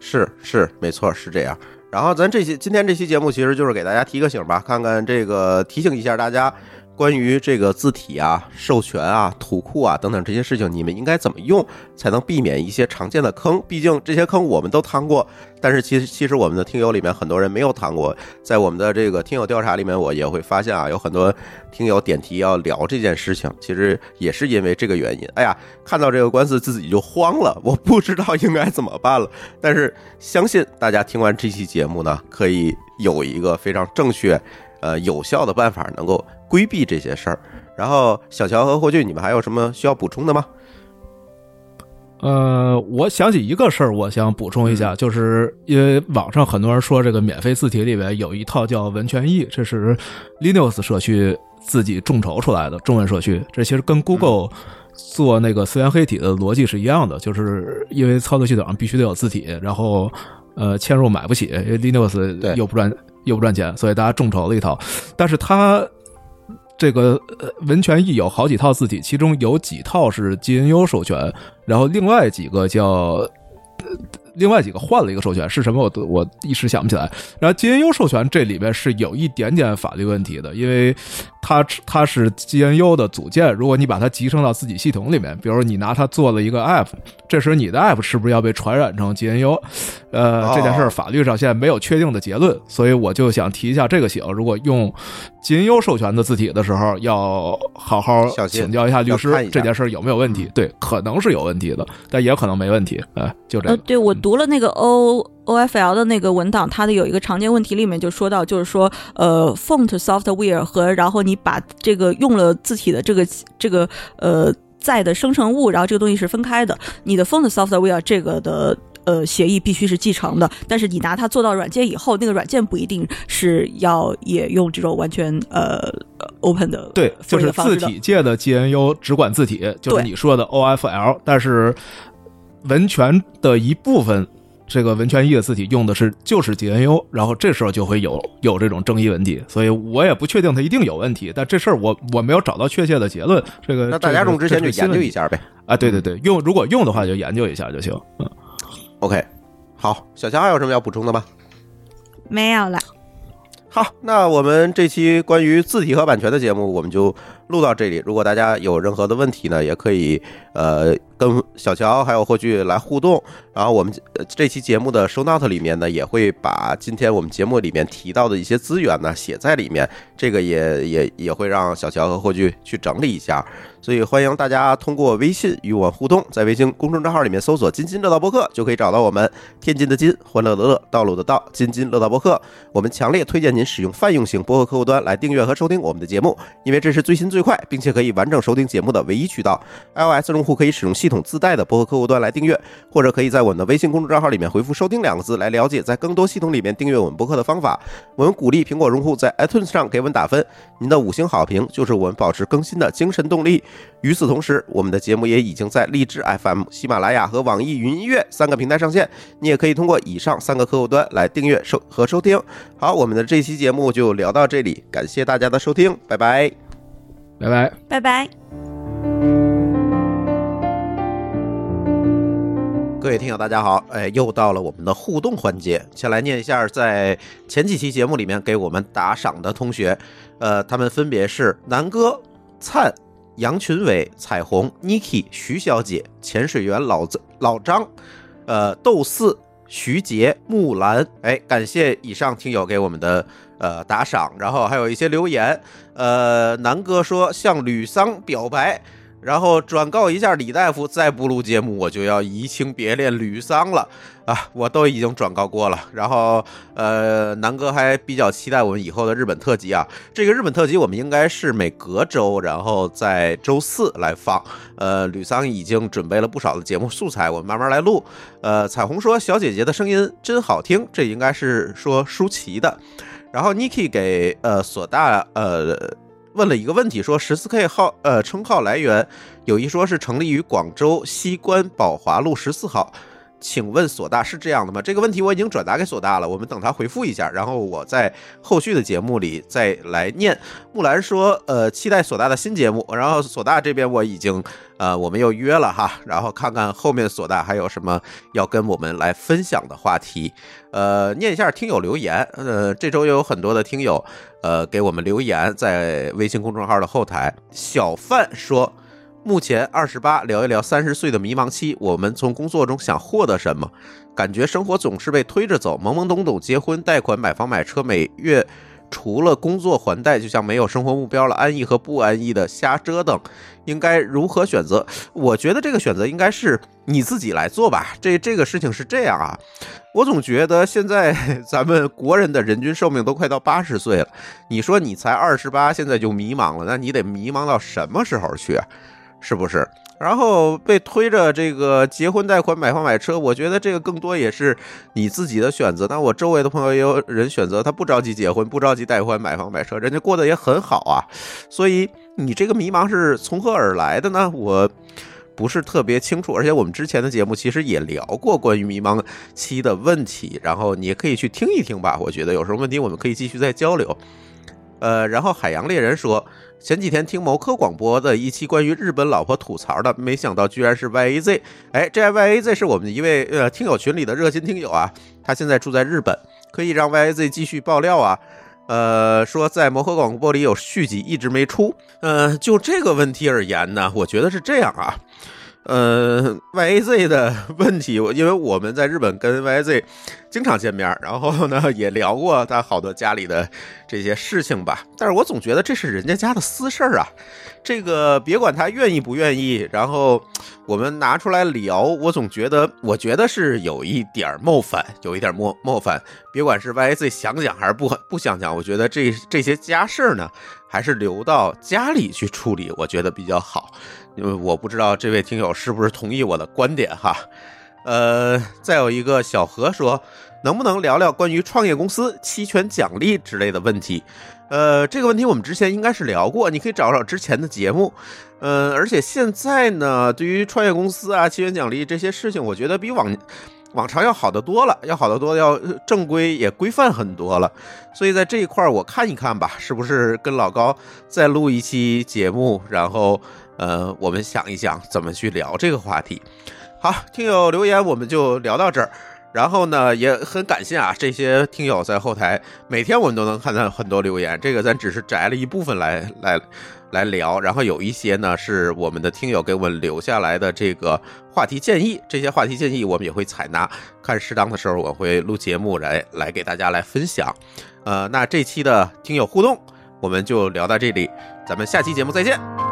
是是，没错，是这样。然后咱这期今天这期节目其实就是给大家提个醒吧，看看这个提醒一下大家关于这个字体啊、授权啊、图库啊等等这些事情，你们应该怎么用才能避免一些常见的坑？毕竟这些坑我们都趟过，但是其实其实我们的听友里面很多人没有趟过。在我们的这个听友调查里面，我也会发现啊，有很多听友点题要聊这件事情，其实也是因为这个原因。哎呀，看到这个官司自己就慌了，我不知道应该怎么办了。但是相信大家听完这期节目呢，可以有一个非常正确、呃有效的办法，能够规避这些事儿。然后小乔和霍俊，你们还有什么需要补充的吗？呃，我想起一个事儿，我想补充一下，就是因为网上很多人说这个免费字体里面有一套叫文权益，这是 Linux 社区自己众筹出来的中文社区，这其实跟 Google 做那个思源黑体的逻辑是一样的，就是因为操作系统上必须得有字体，然后呃嵌入买不起，因为 Linux 又不赚又不赚钱，所以大家众筹了一套，但是他。这个呃文权益有好几套字体，其中有几套是 GNU 授权，然后另外几个叫，呃另外几个换了一个授权是什么我都我一时想不起来。然后 GNU 授权这里边是有一点点法律问题的，因为它它是 GNU 的组件，如果你把它集成到自己系统里面，比如你拿它做了一个 app，这时你的 app 是不是要被传染成 GNU？呃，这件事儿法律上现在没有确定的结论，所以我就想提一下这个醒：如果用 GNU 授权的字体的时候，要好好请教一下律师这件事儿有没有问题。对，可能是有问题的，但也可能没问题。哎，就这呃，个。对我读了那个 O O F L 的那个文档，它的有一个常见问题里面就说到，就是说，呃，font software 和然后你把这个用了字体的这个这个呃在的生成物，然后这个东西是分开的。你的 font software 这个的。呃，协议必须是继承的，但是你拿它做到软件以后，那个软件不一定是要也用这种完全呃呃 open 的对，就是字体界的 GNU 只管字体，就是你说的 OFL，但是文权的一部分，这个文权一的字体用的是就是 GNU，然后这时候就会有有这种争议问题，所以我也不确定它一定有问题，但这事儿我我没有找到确切的结论。这个那大家用之前就研究一下下呗。啊，对对对，用如果用的话就研究一下就行。嗯，OK，好，小乔还有什么要补充的吗？没有了。好，那我们这期关于字体和版权的节目我们就录到这里。如果大家有任何的问题呢，也可以呃跟小乔还有霍炬来互动。然后我们这期节目的 show note 里面呢，也会把今天我们节目里面提到的一些资源呢写在里面，这个也也也会让小乔和霍炬去整理一下。所以欢迎大家通过微信与我互动，在微信公众账号里面搜索“津津乐道播客”就可以找到我们。天津的津，欢乐的乐，道路的道，津津乐道播客。我们强烈推荐您使用泛用型播客客户端来订阅和收听我们的节目，因为这是最新最快，并且可以完整收听节目的唯一渠道。iOS 用户可以使用系统自带的播客客户端来订阅，或者可以在我们的微信公众账号里面回复“收听”两个字来了解在更多系统里面订阅我们播客的方法。我们鼓励苹果用户在 iTunes 上给我们打分，您的五星好评就是我们保持更新的精神动力。与此同时，我们的节目也已经在荔枝 FM、喜马拉雅和网易云音乐三个平台上线，你也可以通过以上三个客户端来订阅收和收听。好，我们的这期节目就聊到这里，感谢大家的收听，拜拜。拜拜。拜拜。各位听友，大家好！哎，又到了我们的互动环节，先来念一下在前几期节目里面给我们打赏的同学，呃，他们分别是南哥、灿、杨群伟、彩虹、Niki、徐小姐、潜水员老子老张、呃豆四、徐杰、木兰。哎，感谢以上听友给我们的呃打赏，然后还有一些留言。呃，南哥说向吕桑表白。然后转告一下李大夫，再不录节目我就要移情别恋吕桑了啊！我都已经转告过了。然后呃，南哥还比较期待我们以后的日本特辑啊。这个日本特辑我们应该是每隔周，然后在周四来放。呃，吕桑已经准备了不少的节目素材，我们慢慢来录。呃，彩虹说小姐姐的声音真好听，这应该是说舒淇的。然后 Niki 给呃索大呃。问了一个问题，说十四 K 号呃称号来源，有一说是成立于广州西关宝华路十四号，请问索大是这样的吗？这个问题我已经转达给索大了，我们等他回复一下，然后我在后续的节目里再来念。木兰说，呃，期待索大的新节目，然后索大这边我已经呃我们又约了哈，然后看看后面索大还有什么要跟我们来分享的话题。呃，念一下听友留言，呃，这周也有很多的听友。呃，给我们留言在微信公众号的后台。小范说，目前二十八，聊一聊三十岁的迷茫期。我们从工作中想获得什么？感觉生活总是被推着走，懵懵懂懂，结婚、贷款、买房、买车，每月除了工作还贷，就像没有生活目标了，安逸和不安逸的瞎折腾。应该如何选择？我觉得这个选择应该是你自己来做吧。这这个事情是这样啊。我总觉得现在咱们国人的人均寿命都快到八十岁了，你说你才二十八，现在就迷茫了，那你得迷茫到什么时候去？是不是？然后被推着这个结婚、贷款、买房、买车，我觉得这个更多也是你自己的选择。但我周围的朋友也有人选择他不着急结婚，不着急贷款、买房、买车，人家过得也很好啊。所以你这个迷茫是从何而来的呢？我。不是特别清楚，而且我们之前的节目其实也聊过关于迷茫期的问题，然后你也可以去听一听吧。我觉得有什么问题我们可以继续再交流。呃，然后海洋猎人说，前几天听某科广播的一期关于日本老婆吐槽的，没想到居然是 Y A Z。哎，这 Y A Z 是我们一位呃听友群里的热心听友啊，他现在住在日本，可以让 Y A Z 继续爆料啊。呃，说在摩诃广播里有续集一直没出。嗯，就这个问题而言呢，我觉得是这样啊。呃，YAZ 的 问题，因为我们在日本跟 YAZ 经常见面，然后呢也聊过他好多家里的这些事情吧。但是我总觉得这是人家家的私事儿啊，这个别管他愿意不愿意，然后我们拿出来聊，我总觉得，我觉得是有一点冒犯，有一点冒冒犯。别管是 YAZ 想讲还是不不想讲，我觉得这这些家事儿呢，还是留到家里去处理，我觉得比较好。因为我不知道这位听友是不是同意我的观点哈，呃，再有一个小何说，能不能聊聊关于创业公司期权奖励之类的问题？呃，这个问题我们之前应该是聊过，你可以找找之前的节目。呃，而且现在呢，对于创业公司啊、期权奖励这些事情，我觉得比往往常要好得多了，要好得多，要正规也规范很多了。所以在这一块儿我看一看吧，是不是跟老高再录一期节目，然后。呃，我们想一想怎么去聊这个话题。好，听友留言我们就聊到这儿。然后呢，也很感谢啊，这些听友在后台，每天我们都能看到很多留言。这个咱只是摘了一部分来来来聊，然后有一些呢是我们的听友给我们留下来的这个话题建议，这些话题建议我们也会采纳，看适当的时候我会录节目来来给大家来分享。呃，那这期的听友互动我们就聊到这里，咱们下期节目再见。